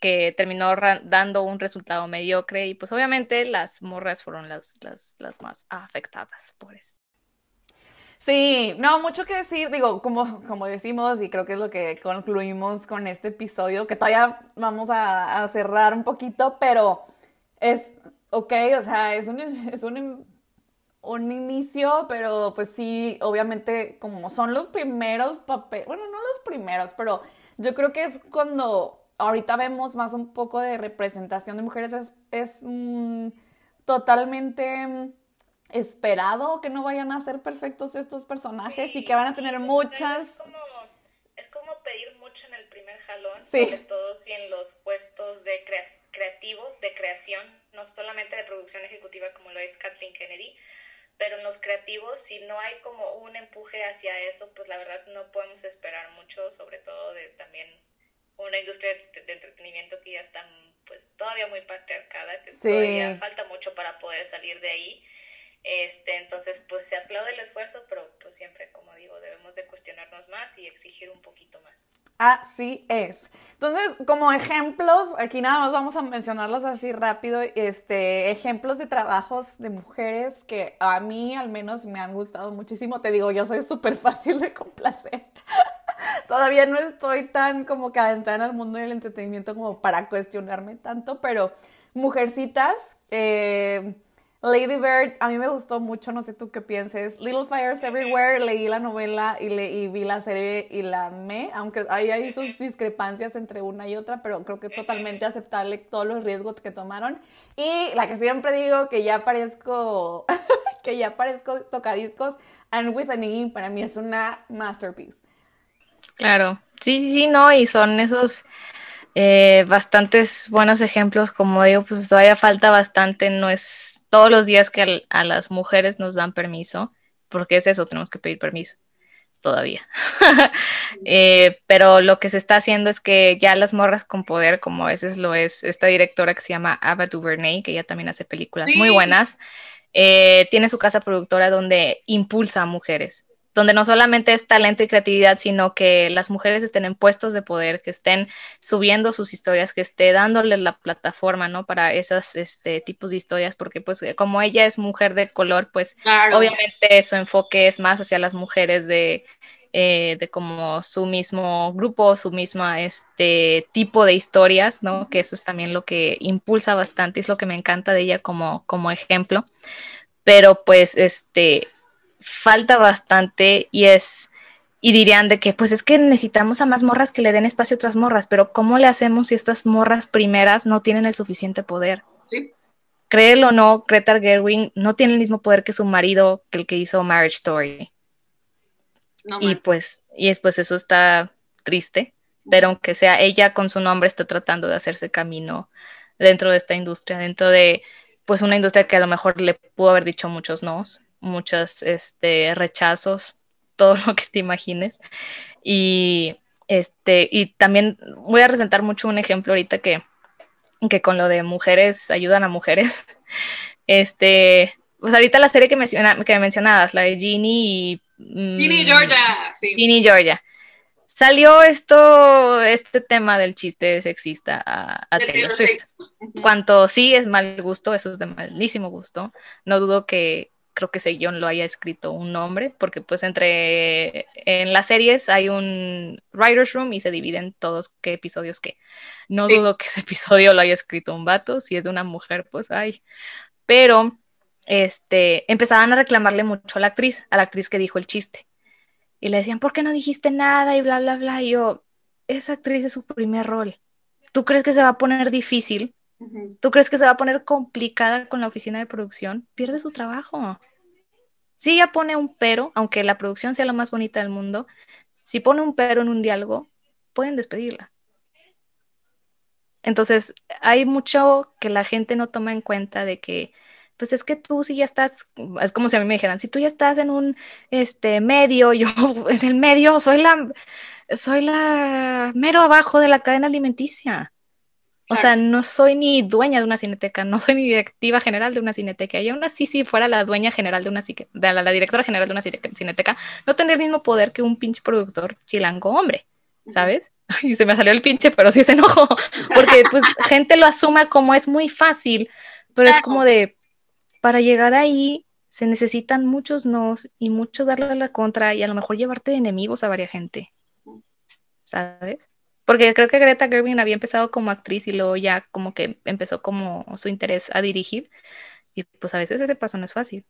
que terminó dando un resultado mediocre y pues obviamente las morras fueron las, las, las más afectadas por esto. Sí, no, mucho que decir, digo, como, como decimos, y creo que es lo que concluimos con este episodio, que todavía vamos a, a cerrar un poquito, pero es ok, o sea, es un, es un, un inicio, pero pues sí, obviamente como son los primeros papeles, bueno, no los primeros, pero yo creo que es cuando ahorita vemos más un poco de representación de mujeres, es, es mm, totalmente mm, esperado que no vayan a ser perfectos estos personajes y que van a tener muchas es como pedir mucho en el primer jalón, sobre todo si en los puestos de creativos, de creación, no solamente de producción ejecutiva como lo es Kathleen Kennedy, pero en los creativos, si no hay como un empuje hacia eso, pues la verdad no podemos esperar mucho, sobre todo de también una industria de entretenimiento que ya está pues todavía muy patriarcada, que todavía falta mucho para poder salir de ahí. Este, entonces, pues se aplaude el esfuerzo, pero pues siempre, como digo, debemos de cuestionarnos más y exigir un poquito más. Así es. Entonces, como ejemplos, aquí nada más vamos a mencionarlos así rápido, este, ejemplos de trabajos de mujeres que a mí al menos me han gustado muchísimo. Te digo, yo soy súper fácil de complacer. Todavía no estoy tan como que adentrada al mundo del entretenimiento como para cuestionarme tanto, pero mujercitas, eh, Lady Bird, a mí me gustó mucho, no sé tú qué pienses. Little Fires Everywhere, leí la novela y, le, vi la serie y la amé, aunque ahí hay sus discrepancias entre una y otra, pero creo que es totalmente aceptable todos los riesgos que tomaron. Y la que siempre digo que ya parezco, que ya parezco tocadiscos, And With an E, para mí es una masterpiece. Claro, Sí, sí, sí, no, y son esos eh, bastantes buenos ejemplos, como digo, pues todavía falta bastante, no es todos los días que a las mujeres nos dan permiso, porque es eso, tenemos que pedir permiso todavía. Eh, pero lo que se está haciendo es que ya las morras con poder, como a veces lo es esta directora que se llama Ava DuVernay, que ella también hace películas muy buenas, eh, tiene su casa productora donde impulsa a mujeres donde no solamente es talento y creatividad, sino que las mujeres estén en puestos de poder, que estén subiendo sus historias, que esté dándole la plataforma, ¿no? Para esos este, tipos de historias, porque pues como ella es mujer de color, pues obviamente su enfoque es más hacia las mujeres de, eh, de como su mismo grupo, su misma este tipo de historias, ¿no? Que eso es también lo que impulsa bastante, es lo que me encanta de ella como, como ejemplo. Pero pues este falta bastante y es, y dirían de que pues es que necesitamos a más morras que le den espacio a otras morras, pero ¿cómo le hacemos si estas morras primeras no tienen el suficiente poder? Sí. Créelo o no, Greta Gerwig no tiene el mismo poder que su marido, que el que hizo Marriage Story. y pues, y después eso está triste, pero aunque sea ella con su nombre está tratando de hacerse camino dentro de esta industria, dentro de pues una industria que a lo mejor le pudo haber dicho muchos no, muchos este, rechazos, todo lo que te imagines. Y, este, y también voy a presentar mucho un ejemplo ahorita que, que con lo de mujeres ayudan a mujeres. Este, pues ahorita la serie que, menciona, que mencionabas, la de Ginny y... Ginny Georgia, Ginny Georgia. Salió esto, este tema del chiste sexista a, a Taylor Swift. Cuanto sí es mal gusto, eso es de malísimo gusto. No dudo que, creo que ese guion lo haya escrito un hombre, porque pues entre en las series hay un writer's room y se dividen todos qué episodios que. No dudo que ese episodio lo haya escrito un vato, si es de una mujer, pues hay. Pero este, empezaban a reclamarle mucho a la actriz, a la actriz que dijo el chiste. Y le decían, ¿por qué no dijiste nada? Y bla, bla, bla. Y yo, esa actriz es su primer rol. ¿Tú crees que se va a poner difícil ¿Tú crees que se va a poner complicada con la oficina de producción? Pierde su trabajo. Si ella pone un pero, aunque la producción sea la más bonita del mundo, si pone un pero en un diálogo, pueden despedirla. Entonces, hay mucho que la gente no toma en cuenta de que, pues es que tú si ya estás, es como si a mí me dijeran, si tú ya estás en un este, medio, yo en el medio soy la, soy la mero abajo de la cadena alimenticia. O sea, no soy ni dueña de una cineteca, no soy ni directiva general de una cineteca. Y aún así, si fuera la dueña general de una de la, directora general de una cineteca, no tendría el mismo poder que un pinche productor chilango hombre, ¿sabes? Y se me salió el pinche, pero sí se enojó. Porque pues gente lo asuma como es muy fácil, pero es como de, para llegar ahí se necesitan muchos nos y muchos darle a la contra y a lo mejor llevarte de enemigos a varias gente, ¿sabes? Porque creo que Greta Gerwig había empezado como actriz y luego ya como que empezó como su interés a dirigir. Y pues a veces ese paso no es fácil.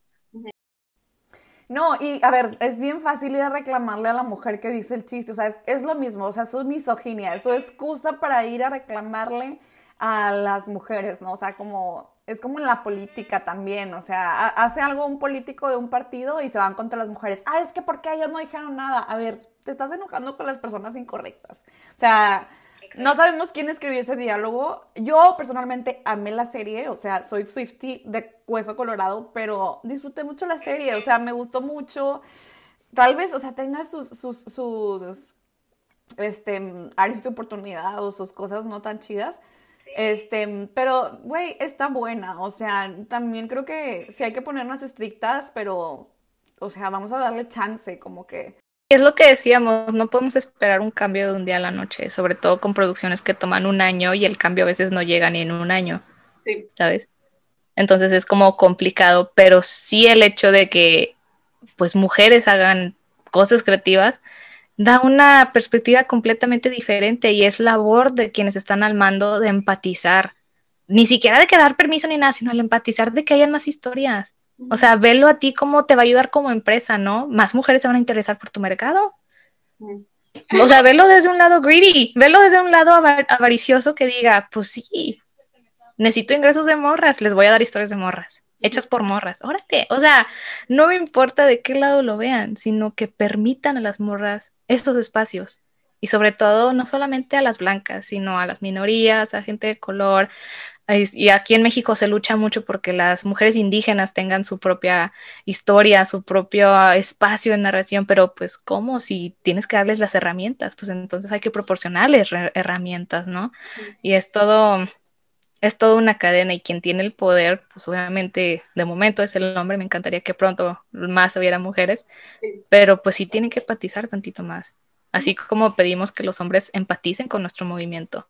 No, y a ver, es bien fácil ir a reclamarle a la mujer que dice el chiste, o sea, es, lo mismo, o sea, es misoginia, es excusa para ir a reclamarle a las mujeres, ¿no? O sea, como, es como en la política también, o sea, hace algo un político de un partido y se van contra las mujeres, ah, es que porque ellos no dijeron nada, a ver, te estás enojando con las personas incorrectas. O sea, no sabemos quién escribió ese diálogo. Yo personalmente amé la serie, o sea, soy Swifty de hueso colorado, pero disfruté mucho la serie, o sea, me gustó mucho. Tal vez, o sea, tenga sus, sus, sus este, áreas de oportunidad o sus cosas no tan chidas. Este, pero, güey, está buena. O sea, también creo que sí hay que ponernos estrictas, pero, o sea, vamos a darle chance, como que es lo que decíamos, no podemos esperar un cambio de un día a la noche, sobre todo con producciones que toman un año y el cambio a veces no llega ni en un año. Sí. ¿Sabes? Entonces es como complicado, pero sí el hecho de que pues mujeres hagan cosas creativas da una perspectiva completamente diferente y es labor de quienes están al mando de empatizar, ni siquiera de que dar permiso ni nada, sino el empatizar de que hayan más historias. O sea, velo a ti cómo te va a ayudar como empresa, ¿no? Más mujeres se van a interesar por tu mercado. O sea, velo desde un lado greedy, velo desde un lado avaricioso que diga, pues sí, necesito ingresos de morras, les voy a dar historias de morras, hechas por morras, órale. O sea, no me importa de qué lado lo vean, sino que permitan a las morras estos espacios y sobre todo no solamente a las blancas, sino a las minorías, a gente de color. Y aquí en México se lucha mucho porque las mujeres indígenas tengan su propia historia, su propio espacio de narración, pero pues ¿cómo? Si tienes que darles las herramientas, pues entonces hay que proporcionarles herramientas, ¿no? Y es todo, es toda una cadena y quien tiene el poder, pues obviamente de momento es el hombre, me encantaría que pronto más hubiera mujeres, pero pues sí tienen que empatizar tantito más. Así como pedimos que los hombres empaticen con nuestro movimiento.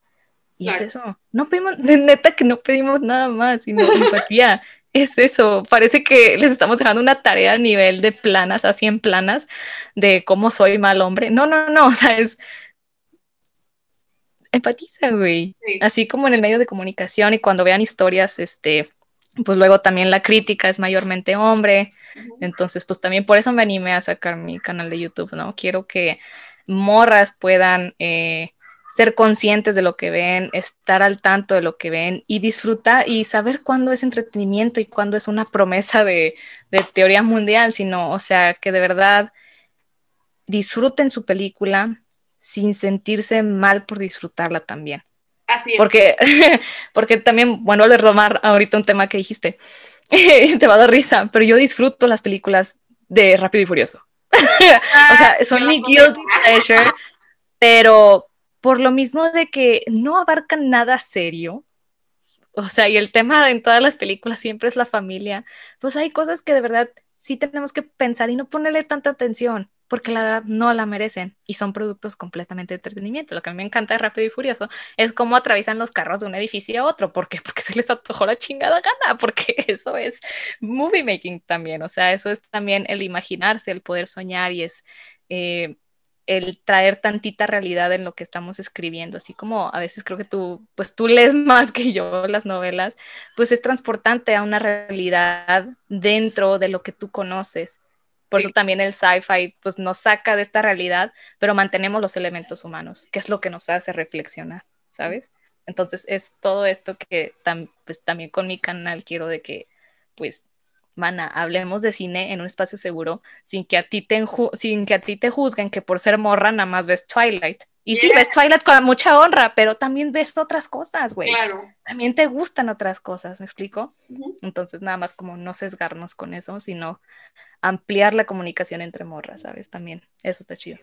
Y es eso. No pedimos, neta que no pedimos nada más, sino empatía. es eso. Parece que les estamos dejando una tarea a nivel de planas, así en planas, de cómo soy mal hombre. No, no, no. O sea, es. Empatiza, güey. Así como en el medio de comunicación y cuando vean historias, este, pues luego también la crítica es mayormente hombre. Entonces, pues también por eso me animé a sacar mi canal de YouTube, ¿no? Quiero que morras puedan eh, ser conscientes de lo que ven, estar al tanto de lo que ven y disfrutar y saber cuándo es entretenimiento y cuándo es una promesa de, teoría mundial, sino, o sea, que de verdad disfruten su película sin sentirse mal por disfrutarla también. Así es. Porque, porque también, bueno, le romar ahorita un tema que dijiste, te va a dar risa, pero yo disfruto las películas de Rápido y Furioso. o sea, ah, son mi guilty pleasure, pero por lo mismo de que no abarcan nada serio, o sea, y el tema en todas las películas siempre es la familia, pues hay cosas que de verdad sí tenemos que pensar y no ponerle tanta atención porque la verdad no la merecen y son productos completamente de entretenimiento. Lo que a mí me encanta de Rápido y Furioso es cómo atraviesan los carros de un edificio a otro. ¿Por qué? Porque se les antojó la chingada gana, porque eso es movie making también, o sea, eso es también el imaginarse, el poder soñar y es... Eh, el traer tantita realidad en lo que estamos escribiendo, así como a veces creo que tú, pues tú lees más que yo las novelas, pues es transportante a una realidad dentro de lo que tú conoces. Por eso también el sci-fi pues nos saca de esta realidad, pero mantenemos los elementos humanos, que es lo que nos hace reflexionar, ¿sabes? Entonces es todo esto que pues, también con mi canal quiero de que pues mana, hablemos de cine en un espacio seguro sin que a ti te, sin que a ti te juzguen que por ser morra nada más ves Twilight. Y sí, ves Twilight con mucha honra, pero también ves otras cosas, güey. Claro. También te gustan otras cosas, ¿me explico? Entonces, nada más como no sesgarnos con eso, sino ampliar la comunicación entre morras, ¿sabes? También, eso está chido.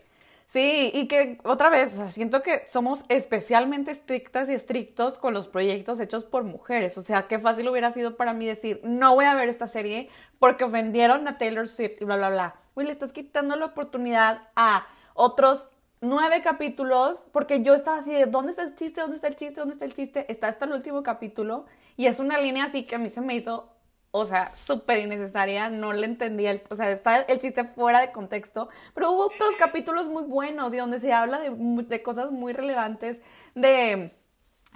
Sí, y que otra vez, siento que somos especialmente estrictas y estrictos con los proyectos hechos por mujeres. O sea, qué fácil hubiera sido para mí decir, no voy a ver esta serie porque ofendieron a Taylor Swift y bla, bla, bla. Uy, le estás quitando la oportunidad a otros nueve capítulos porque yo estaba así de, ¿dónde está el chiste? ¿Dónde está el chiste? ¿Dónde está el chiste? Está hasta el último capítulo y es una línea así que a mí se me hizo o sea, súper innecesaria, no le entendía, o sea, está el chiste fuera de contexto, pero hubo otros capítulos muy buenos y donde se habla de, de cosas muy relevantes de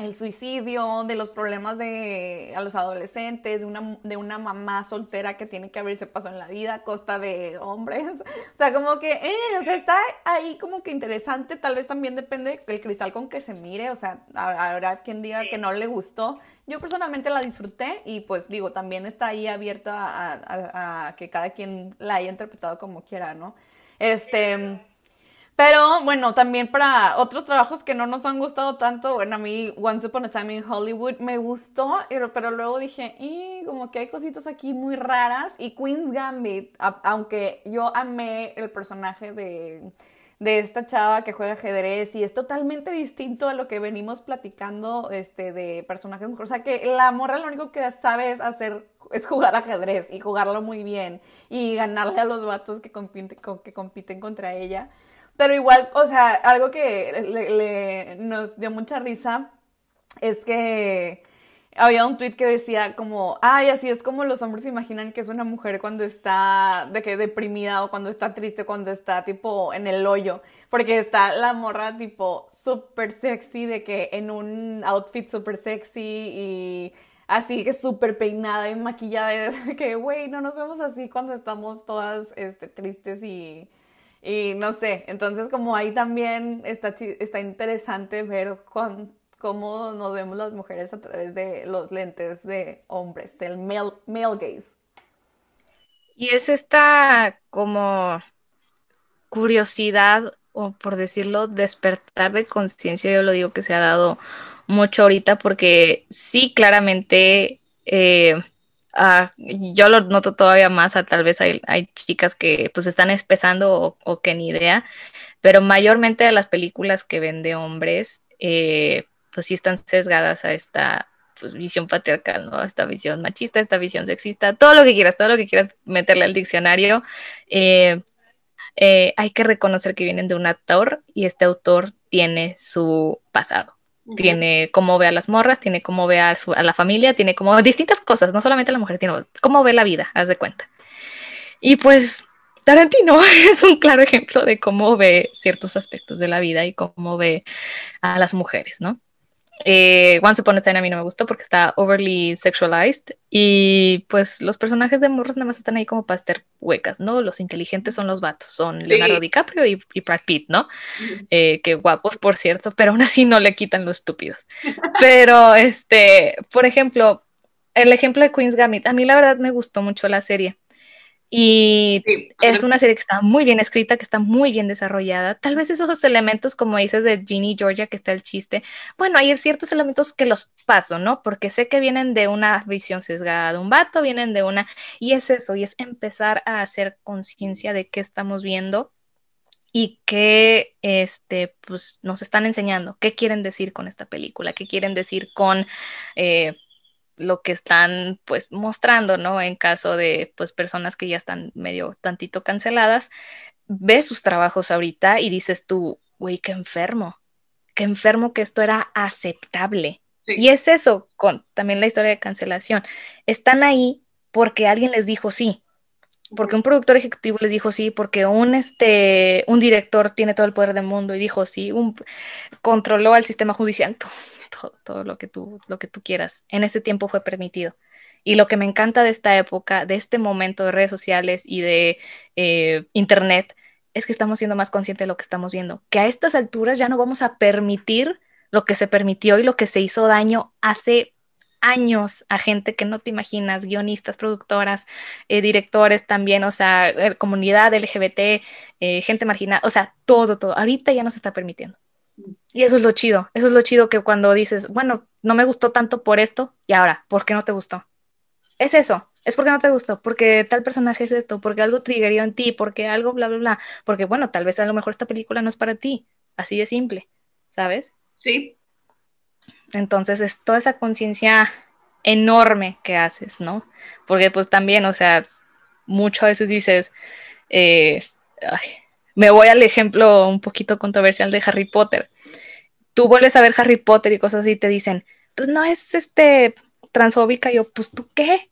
el suicidio, de los problemas de a los adolescentes, de una, de una mamá soltera que tiene que abrirse paso en la vida a costa de hombres. O sea, como que, eh, o sea, está ahí como que interesante, tal vez también depende del cristal con que se mire, o sea, habrá quien diga que no le gustó. Yo personalmente la disfruté y pues digo, también está ahí abierta a, que cada quien la haya interpretado como quiera, ¿no? Este... Pero bueno, también para otros trabajos que no nos han gustado tanto, bueno, a mí Once Upon a Time in Hollywood me gustó, pero luego dije, y como que hay cositas aquí muy raras. Y Queen's Gambit, aunque yo amé el personaje de, de esta chava que juega ajedrez y es totalmente distinto a lo que venimos platicando este, de personajes. O sea, que la morra lo único que sabe es hacer es jugar ajedrez y jugarlo muy bien y ganarle a los vatos que compiten, que compiten contra ella. Pero igual, o sea, algo que le, nos dio mucha risa es que había un tweet que decía como, ay, así es como los hombres imaginan que es una mujer cuando está de que deprimida o cuando está triste, cuando está tipo en el hoyo, porque está la morra tipo súper sexy, de que en un outfit súper sexy y así que súper peinada y maquillada, que, güey, no nos vemos así cuando estamos todas este, tristes y y no sé, entonces como ahí también está, está interesante ver cómo nos vemos las mujeres a través de los lentes de hombres, del male, male gaze. Y es esta como curiosidad o por decirlo, despertar de conciencia, yo lo digo que se ha dado mucho ahorita porque sí, claramente, eh, ah, yo lo noto todavía más, a, tal vez hay, chicas que pues están empezando o, que ni idea, pero mayormente de las películas que ven de hombres, eh, pues sí están sesgadas a esta pues, visión patriarcal, ¿no? Esta visión machista, esta visión sexista, todo lo que quieras, todo lo que quieras meterle al diccionario. Eh, eh, hay que reconocer que vienen de un autor y este autor tiene su pasado. Tiene cómo ve a las morras, tiene cómo ve a, la familia, tiene como distintas cosas, no solamente a la mujer, tiene cómo ve la vida, haz de cuenta. Y pues Tarantino es un claro ejemplo de cómo ve ciertos aspectos de la vida y cómo ve a las mujeres, ¿no? Eh, Once Upon a Time a mí no me gustó porque está overly sexualized y pues los personajes de morros nada más están ahí como para estar huecas, ¿no? Los inteligentes son los vatos, son Leonardo DiCaprio y, Brad Pitt, ¿no? Eh, que guapos, por cierto, pero aún así no le quitan los estúpidos. pero, este, por ejemplo, el ejemplo de Queen's Gambit, a mí la verdad me gustó mucho la serie. Y es una serie que está muy bien escrita, que está muy bien desarrollada. Tal vez esos elementos, como dices, de Ginny Georgia, que está el chiste, bueno, hay ciertos elementos que los paso, ¿no? Porque sé que vienen de una visión sesgada de un vato, vienen de una... Y es eso, y es empezar a hacer conciencia de qué estamos viendo y qué este, pues, nos están enseñando, qué quieren decir con esta película, qué quieren decir con... Eh, lo que están pues mostrando, ¿no? En caso de pues personas que ya están medio tantito canceladas, ves sus trabajos ahorita y dices tú, güey, qué enfermo, qué enfermo que esto era aceptable. Y es eso con también la historia de cancelación. Están ahí porque alguien les dijo sí, porque un productor ejecutivo les dijo sí, porque un, este, un director tiene todo el poder del mundo y dijo sí, un, controló al sistema judicial todo, lo, que tú, lo que tú quieras. En ese tiempo fue permitido. Y lo que me encanta de esta época, de este momento de redes sociales y de eh, Internet, es que estamos siendo más conscientes de lo que estamos viendo. Que a estas alturas ya no vamos a permitir lo que se permitió y lo que se hizo daño hace años a gente que no te imaginas, guionistas, productoras, eh, directores también, o sea, eh, comunidad LGBT, gente marginada, o sea, todo, todo. Ahorita ya no se está permitiendo. Y eso es lo chido, eso es lo chido que cuando dices, bueno, no me gustó tanto por esto, y ahora, ¿por qué no te gustó? Es eso, es porque no te gustó, porque tal personaje es esto, porque algo triggerió en ti, porque algo bla, bla, bla, porque bueno, tal vez a lo mejor esta película no es para ti, así de simple, ¿sabes? Sí. Entonces es toda esa conciencia enorme que haces, ¿no? Porque pues también, o sea, muchas veces dices, eh, ay, me voy al ejemplo un poquito controversial de Harry Potter. Tú vuelves a ver Harry Potter y cosas así te dicen, pues no es este transfóbica. Y yo, pues tú qué?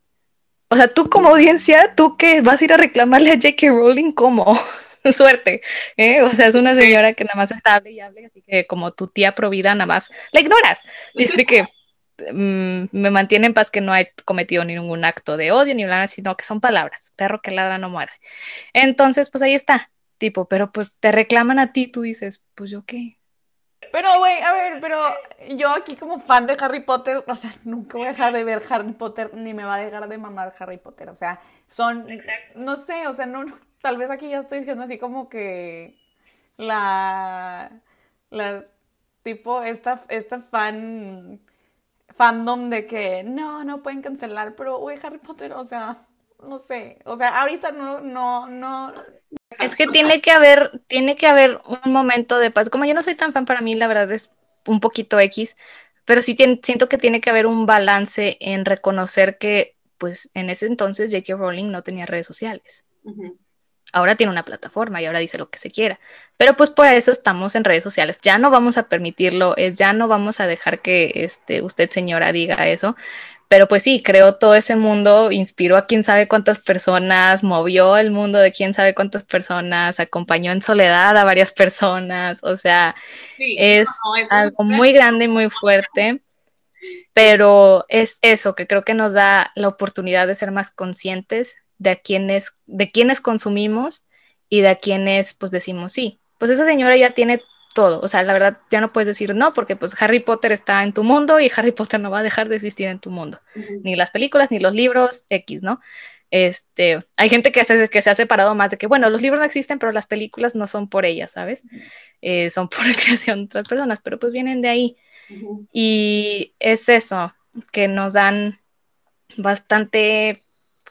O sea, tú como audiencia, tú qué vas a ir a reclamarle a J.K. Rowling como suerte. ¿eh? O sea, es una señora que nada más está hable y hable, así que como tu tía provida nada más la ignoras. Dice que mm, me mantiene en paz que no he cometido ningún acto de odio ni nada, sino que son palabras. Perro que ladra no muerde. Entonces, pues ahí está tipo, pero pues te reclaman a ti, tú dices, pues yo qué. Pero, güey, a ver, pero yo aquí como fan de Harry Potter, o sea, nunca voy a dejar de ver Harry Potter, ni me va a dejar de mamar Harry Potter, o sea, son, no sé, o sea, no, tal vez aquí ya estoy diciendo así como que la, la, tipo, esta, esta fan, fandom de que, no, no pueden cancelar, pero, güey, Harry Potter, o sea, no sé, o sea, ahorita no, no, no. Es que tiene que haber, tiene que haber un momento de paz. Como yo no soy tan fan para mí, la verdad es un poquito X, pero sí siento que tiene que haber un balance en reconocer que, pues, en ese entonces J.K. Rowling no tenía redes sociales. Ahora tiene una plataforma y ahora dice lo que se quiera. Pero pues por eso estamos en redes sociales. Ya no vamos a permitirlo, es ya no vamos a dejar que este, usted señora diga eso. Pero pues sí, creó todo ese mundo, inspiró a quién sabe cuántas personas, movió el mundo de quién sabe cuántas personas, acompañó en soledad a varias personas, o sea, es, algo muy grande y muy fuerte, pero es eso que creo que nos da la oportunidad de ser más conscientes de a quienes, de quienes consumimos y de a quienes pues decimos sí. Pues esa señora ya tiene todo. O sea, la verdad ya no puedes decir no porque pues Harry Potter está en tu mundo y Harry Potter no va a dejar de existir en tu mundo. Ni las películas, ni los libros, X, ¿no? Este, hay gente que se, que se ha separado más de que, bueno, los libros no existen, pero las películas no son por ellas, ¿sabes? Eh, son por creación de otras personas, pero pues vienen de ahí. Y es eso, que nos dan bastante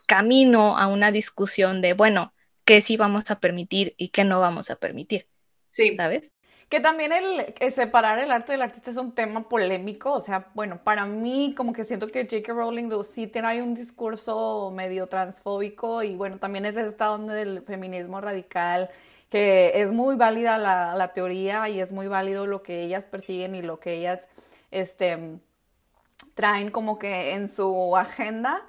camino a una discusión de, bueno, qué sí vamos a permitir y qué no vamos a permitir. Sí. ¿Sabes? Que también el, separar el arte del artista es un tema polémico, o sea, bueno, para mí como que siento que J.K. Rowling sí tiene un discurso medio transfóbico y bueno, también es esta onda del feminismo radical, que es muy válida la, la teoría y es muy válido lo que ellas persiguen y lo que ellas este, traen como que en su agenda.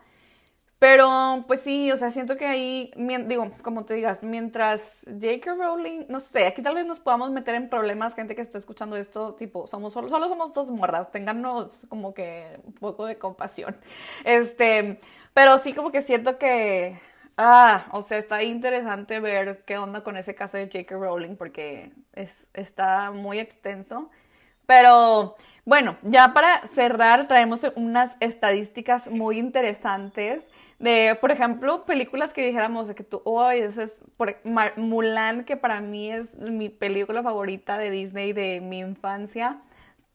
Pero, pues sí, o sea, siento que ahí, digo, como te digas, mientras J.K. Rowling, no sé, aquí tal vez nos podamos meter en problemas, gente que está escuchando esto, tipo, somos solo, solo somos dos morras, téngannos como que un poco de compasión. Este, pero sí como que siento que, ah, o sea, está interesante ver qué onda con ese caso de J.K. Rowling, porque es, está muy extenso. Pero, bueno, ya para cerrar, traemos unas estadísticas muy interesantes de, por ejemplo, películas que dijéramos que tú, oh, ese es por, Mulan, que para mí es mi película favorita de Disney de mi infancia,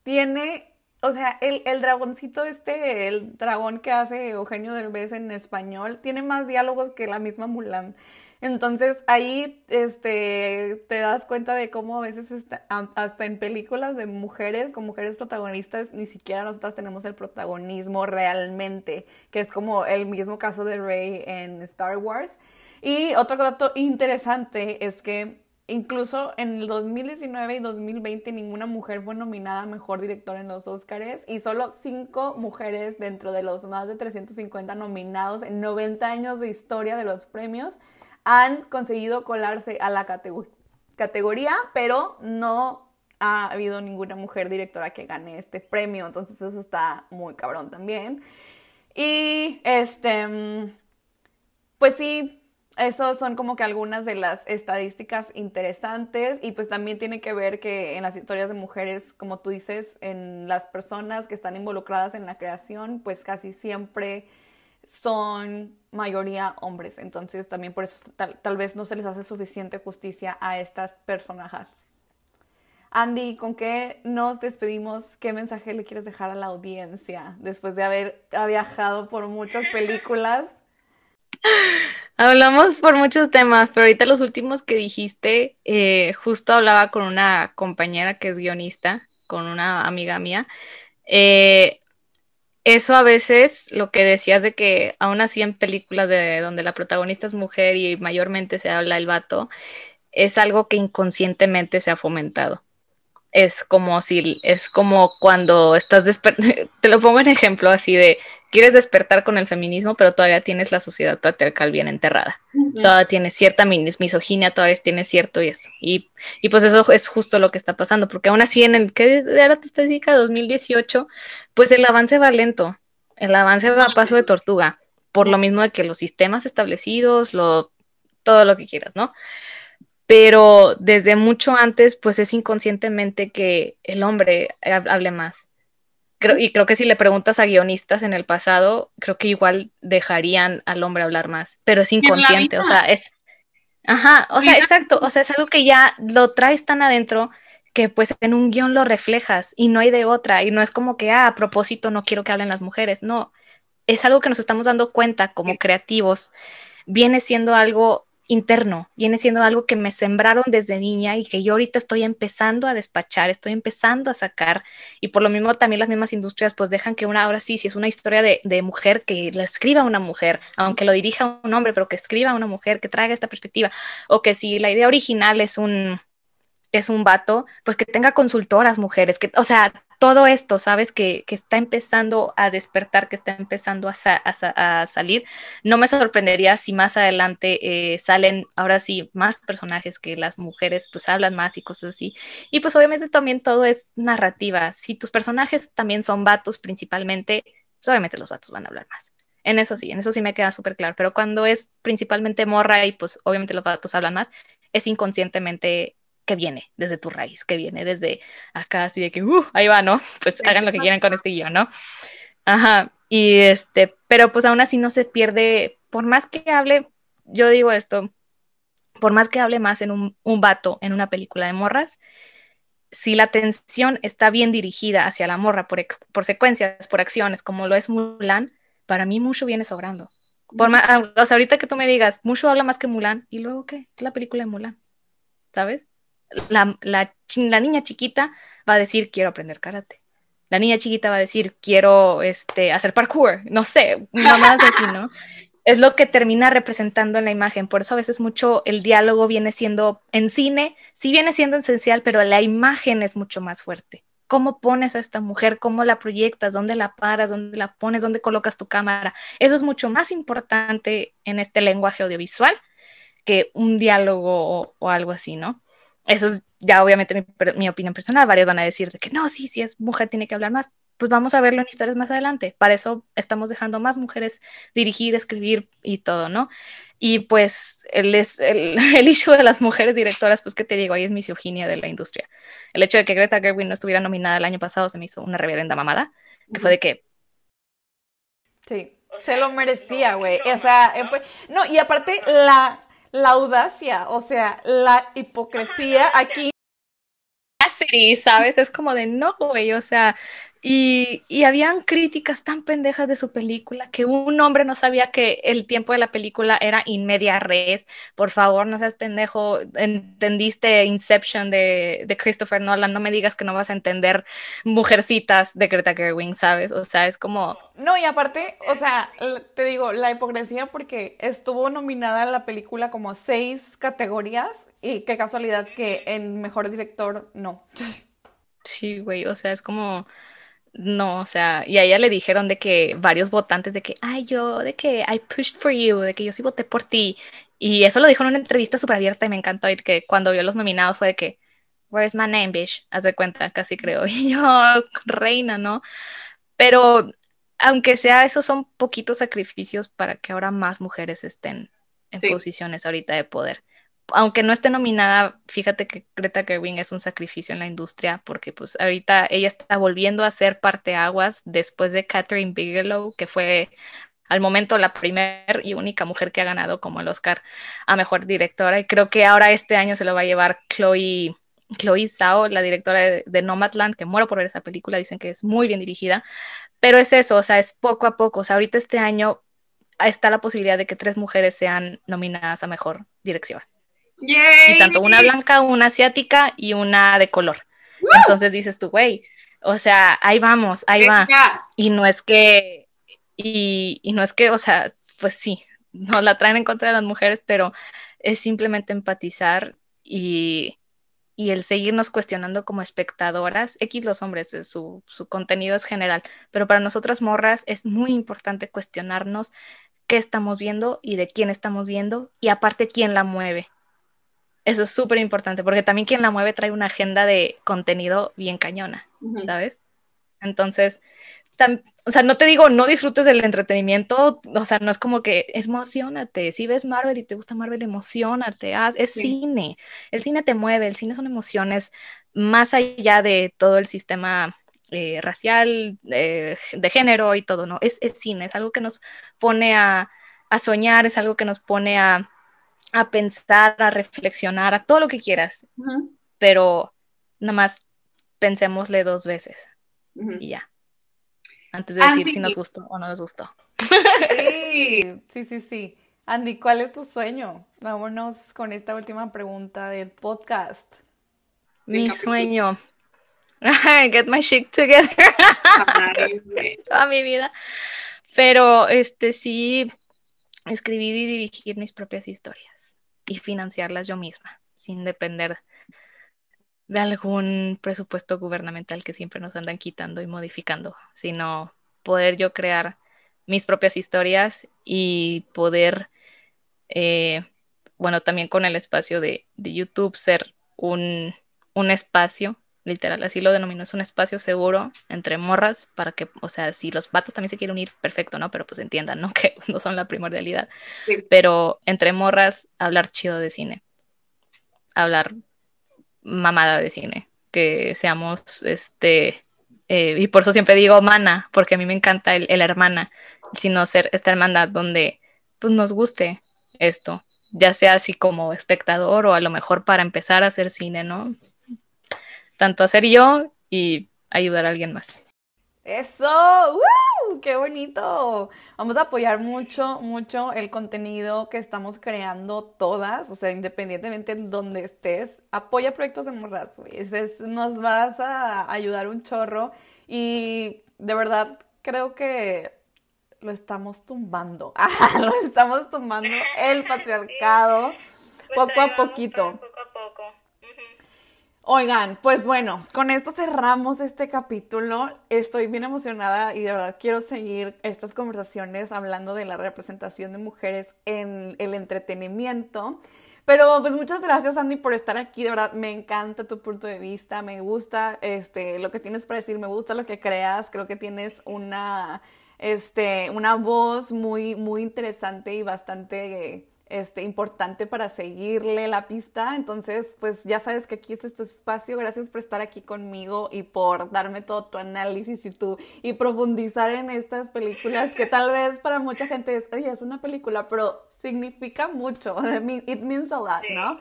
tiene, o sea, el, el dragoncito este, el dragón que hace Eugenio Derbez en español, tiene más diálogos que la misma Mulan. Entonces ahí este, te das cuenta de cómo a veces hasta en películas de mujeres, con mujeres protagonistas, ni siquiera nosotras tenemos el protagonismo realmente, que es como el mismo caso de Rey en Star Wars. Y otro dato interesante es que incluso en el 2019 y 2020 ninguna mujer fue nominada a Mejor Director en los Oscars y solo cinco mujeres dentro de los más de 350 nominados en 90 años de historia de los premios han conseguido colarse a la categoría, pero no ha habido ninguna mujer directora que gane este premio, entonces eso está muy cabrón también. Y este, pues sí, esos son como que algunas de las estadísticas interesantes y pues también tiene que ver que en las historias de mujeres, como tú dices, en las personas que están involucradas en la creación, pues casi siempre son mayoría hombres. Entonces también por eso tal, vez no se les hace suficiente justicia a estas personajes. Andy, ¿con qué nos despedimos? ¿Qué mensaje le quieres dejar a la audiencia después de haber viajado por muchas películas? Hablamos por muchos temas, pero ahorita los últimos que dijiste, eh, justo hablaba con una compañera que es guionista, con una amiga mía. Eh, eso a veces, lo que decías de que aún así en películas de donde la protagonista es mujer y mayormente se habla el vato, es algo que inconscientemente se ha fomentado. Es como si, es como cuando estás te lo pongo en ejemplo así de, quieres despertar con el feminismo, pero todavía tienes la sociedad patriarcal bien enterrada. Todavía tienes cierta misoginia, todavía tienes cierto y eso. Y, y, pues eso es justo lo que está pasando, porque aún así en el, ¿qué era tu estadística? 2018, pues el avance va lento, el avance va a paso de tortuga, por lo mismo de que los sistemas establecidos, lo, todo lo que quieras, ¿no? Pero desde mucho antes, pues es inconscientemente que el hombre hable más. Creo, y creo que si le preguntas a guionistas en el pasado, creo que igual dejarían al hombre hablar más, pero es inconsciente, o sea, es... Ajá, o sea, exacto, o sea, es algo que ya lo traes tan adentro que pues en un guion lo reflejas y no hay de otra y no es como que, ah, a propósito no quiero que hablen las mujeres, no, es algo que nos estamos dando cuenta como creativos, viene siendo algo interno, viene siendo algo que me sembraron desde niña y que yo ahorita estoy empezando a despachar, estoy empezando a sacar. Y por lo mismo también las mismas industrias pues dejan que una, ahora sí, si es una historia de, mujer, que la escriba una mujer, aunque lo dirija un hombre, pero que escriba una mujer, que traiga esta perspectiva, o que si la idea original es un, es un vato, pues que tenga consultoras mujeres, que, o sea, todo esto, ¿sabes? Que, está empezando a despertar, que está empezando a, salir. No me sorprendería si más adelante eh, salen ahora sí más personajes que las mujeres pues hablan más y cosas así. Y pues obviamente también todo es narrativa. Si tus personajes también son vatos principalmente, pues obviamente los vatos van a hablar más. En eso sí, en eso sí me queda súper claro. Pero cuando es principalmente morra y pues obviamente los vatos hablan más, es inconscientemente que viene desde tu raíz, que viene desde acá, así de que, uh, ahí va, ¿no? Pues hagan lo que quieran con este guion, ¿no? Ajá, y este, pero pues aún así no se pierde por más que hable, yo digo esto, por más que hable más en un, un vato en una película de morras, si la atención está bien dirigida hacia la morra por, por secuencias, por acciones, como lo es Mulan, para mí mucho viene sobrando. Por más, ah, o sea, ahorita que tú me digas, mucho habla más que Mulan, ¿y luego qué? La película de Mulan, ¿sabes? La, la, la niña chiquita va a decir, quiero aprender karate. La niña chiquita va a decir, quiero este, hacer parkour, no sé, mamás así, ¿no? es lo que termina representando en la imagen. Por eso a veces mucho el diálogo viene siendo en cine, sí viene siendo esencial, pero la imagen es mucho más fuerte. ¿Cómo pones a esta mujer? ¿Cómo la proyectas? ¿Dónde la paras? ¿Dónde la pones? ¿Dónde colocas tu cámara? Eso es mucho más importante en este lenguaje audiovisual que un diálogo o, algo así, ¿no? Eso es ya obviamente mi, mi, opinión personal. Varios van a decir de que no, sí, sí es mujer, tiene que hablar más pues vamos a verlo en historias más adelante. Para eso estamos dejando más mujeres dirigir, escribir y todo, ¿no? Y pues el, el, el issue de las mujeres directoras, pues qué te digo, ahí es misoginia de la industria. El hecho de que Greta Gerwig no estuviera nominada el año pasado se me hizo una reverenda mamada, que fue de que... Sí, se lo merecía, güey. O sea, fue... No, y aparte la, la audacia, o sea, la hipocresía aquí ¿sabes? Es como de no, güey, o sea, y, y, habían críticas tan pendejas de su película que un hombre no sabía que el tiempo de la película era in media res. Por favor, no seas pendejo. Entendiste Inception de, de Christopher Nolan. No me digas que no vas a entender Mujercitas de Greta Gerwig, ¿sabes? O sea, es como. No, y aparte, o sea, te digo, la hipocresía porque estuvo nominada la película como seis categorías y qué casualidad que en mejor director no. Sí, güey, o sea, es como no, o sea, y a ella le dijeron de que varios votantes de que, ay, yo, de que I pushed for you, de que yo sí voté por ti. Y eso lo dijo en una entrevista súper abierta y me encantó. Y que cuando vio los nominados fue de que, Where's my name, bitch? Haz de cuenta, casi creo. Y yo, reina, ¿no? Pero aunque sea eso, son poquitos sacrificios para que ahora más mujeres estén en posiciones ahorita de poder aunque no esté nominada, fíjate que Greta Gerwig es un sacrificio en la industria porque pues ahorita ella está volviendo a ser parteaguas después de Catherine Bigelow, que fue al momento la primera y única mujer que ha ganado como el Oscar a Mejor Directora. Y creo que ahora este año se lo va a llevar Chloe, Chloe Zhao, la directora de, de Nomadland, que muero por ver esa película, dicen que es muy bien dirigida. Pero es eso, o sea, es poco a poco. O sea, ahorita este año está la posibilidad de que tres mujeres sean nominadas a Mejor Dirección. Y tanto una blanca, una asiática y una de color. Entonces dices tú, güey, o sea, ahí vamos, ahí va. Y no es que, y, y, no es que, o sea, pues sí, no la traen en contra de las mujeres, pero es simplemente empatizar y, y el seguirnos cuestionando como espectadoras. X los hombres, su, su contenido es general, pero para nosotras morras es muy importante cuestionarnos qué estamos viendo y de quién estamos viendo y aparte quién la mueve eso es súper importante, porque también quien la mueve trae una agenda de contenido bien cañona, ¿sabes? Entonces, o sea, no te digo no disfrutes del entretenimiento, o sea, no es como que emocionate, si ves Marvel y te gusta Marvel, emocionate, haz, es cine, el cine te mueve, el cine son emociones más allá de todo el sistema eh, racial, eh, de género y todo, ¿no? Es, es, cine, es algo que nos pone a, a soñar, es algo que nos pone a, a pensar, a reflexionar, a todo lo que quieras, pero nada más pensémosle dos veces y ya. Antes de decir si nos gustó o no nos gustó. Sí, sí, sí, sí. Andy, ¿cuál es tu sueño? Vámonos con esta última pregunta del podcast. Mi sueño. Get my shit together. Toda mi vida. Pero este sí, escribir y dirigir mis propias historias y financiarlas yo misma, sin depender de algún presupuesto gubernamental que siempre nos andan quitando y modificando, sino poder yo crear mis propias historias y poder, eh, bueno, también con el espacio de, de YouTube ser un, un espacio literal, así lo denomino, es un espacio seguro entre morras para que, o sea, si los vatos también se quieren unir, perfecto, ¿no? Pero pues entiendan, ¿no? Que no son la primordialidad. Pero entre morras, hablar chido de cine. Hablar mamada de cine. Que seamos, este, eh, y por eso siempre digo mana, porque a mí me encanta el, el hermana, sino ser esta hermandad donde pues nos guste esto, ya sea así como espectador o a lo mejor para empezar a hacer cine, ¿no? Tanto hacer yo y ayudar a alguien más. Eso, ¡qué bonito! Vamos a apoyar mucho, mucho el contenido que estamos creando todas, o sea, independientemente en donde estés, apoya proyectos de morras, nos vas a ayudar un chorro y de verdad creo que lo estamos tumbando, lo estamos tumbando el patriarcado pues poco a poquito. Poco a poco. Oigan, pues bueno, con esto cerramos este capítulo. Estoy bien emocionada y de verdad quiero seguir estas conversaciones hablando de la representación de mujeres en el entretenimiento. Pero pues muchas gracias Andy por estar aquí, de verdad me encanta tu punto de vista, me gusta este lo que tienes para decir, me gusta lo que creas, creo que tienes una este una voz muy muy interesante y bastante este, importante para seguirle la pista. Entonces, pues ya sabes que aquí este es tu espacio. Gracias por estar aquí conmigo y por darme todo tu análisis y tu y profundizar en estas películas que tal vez para mucha gente es, oye, es una película, pero significa mucho. It means a lot, ¿no?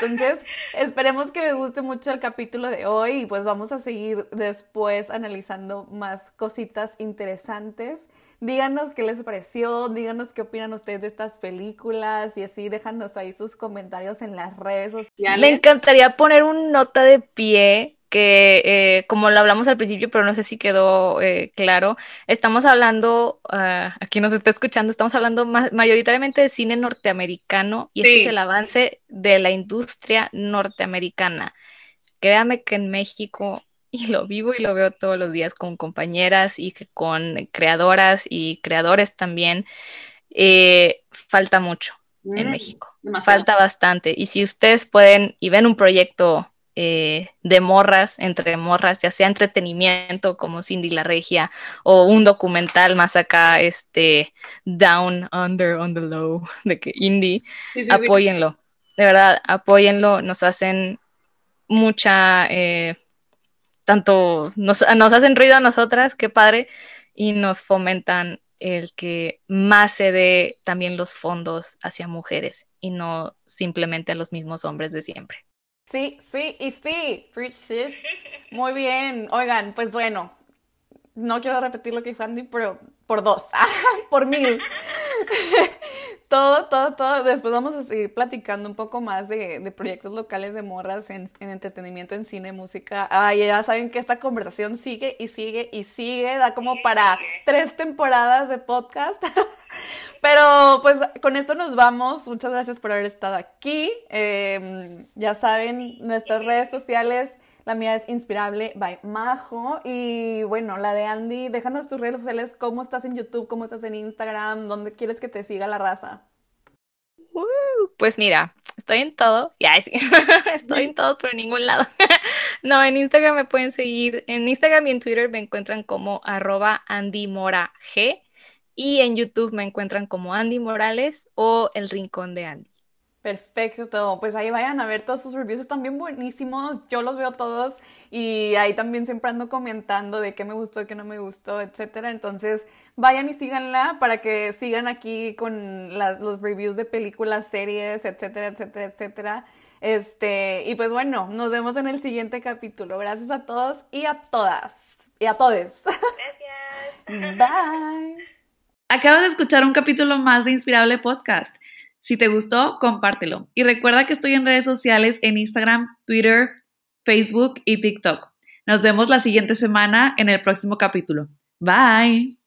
Entonces, esperemos que les guste mucho el capítulo de hoy y pues vamos a seguir después analizando más cositas interesantes. Díganos qué les pareció, díganos qué opinan ustedes de estas películas y así déjanos ahí sus comentarios en las redes sociales. Me encantaría poner un nota de pie que, eh, como lo hablamos al principio, pero no sé si quedó eh, claro, estamos hablando, uh, aquí nos está escuchando, estamos hablando mayoritariamente de cine norteamericano y este es el avance de la industria norteamericana. Créame que en México y lo vivo y lo veo todos los días con compañeras y con creadoras y creadores también. Eh, falta mucho en mm, México, falta bastante. Y si ustedes pueden y ven un proyecto eh, de morras, entre morras, ya sea entretenimiento como Cindy la Regia o un documental más acá, este Down, Under, on the Low, de que indie, apóyenlo. De verdad, apóyenlo, nos hacen mucha eh, tanto nos, hacen ruido a nosotras, qué padre, y nos fomentan el que más se dé también los fondos hacia mujeres y no simplemente a los mismos hombres de siempre. Sí, sí, y sí, preach sis. Muy bien. Oigan, pues bueno, no quiero repetir lo que dijo Andy, pero por dos, por mil. todo, todo, todo. Después vamos a seguir platicando un poco más de, de proyectos locales de morras en, en, entretenimiento, en cine, música. Ay, ya saben que esta conversación sigue y sigue y sigue. Da como para tres temporadas de podcast. Pero pues con esto nos vamos. Muchas gracias por haber estado aquí. Em, ya saben, nuestras redes sociales. La mía es Inspirable by Majo. Y bueno, la de Andy, déjanos tus redes sociales, cómo estás en YouTube, cómo estás en Instagram, dónde quieres que te siga la raza. pues mira, estoy en todo. Ya, sí. estoy en todo, pero en ningún lado. no, en Instagram me pueden seguir. En Instagram y en Twitter me encuentran como arroba Andy Mora G. Y en YouTube me encuentran como Andy Morales o El Rincón de Andy. Perfecto, pues ahí vayan a ver todos sus reviews, están bien buenísimos, yo los veo todos y ahí también siempre ando comentando de qué me gustó, qué no me gustó, etcétera. Entonces vayan y síganla para que sigan aquí con las, los reviews de películas, series, etcétera, etcétera, etcétera. Este, y pues bueno, nos vemos en el siguiente capítulo. Gracias a todos y a todas. Y a todes. Gracias. Bye. Acabas de escuchar un capítulo más de Inspirable Podcast. Si te gustó, compártelo. Y recuerda que estoy en redes sociales en Instagram, Twitter, Facebook y TikTok. Nos vemos la siguiente semana en el próximo capítulo. Bye.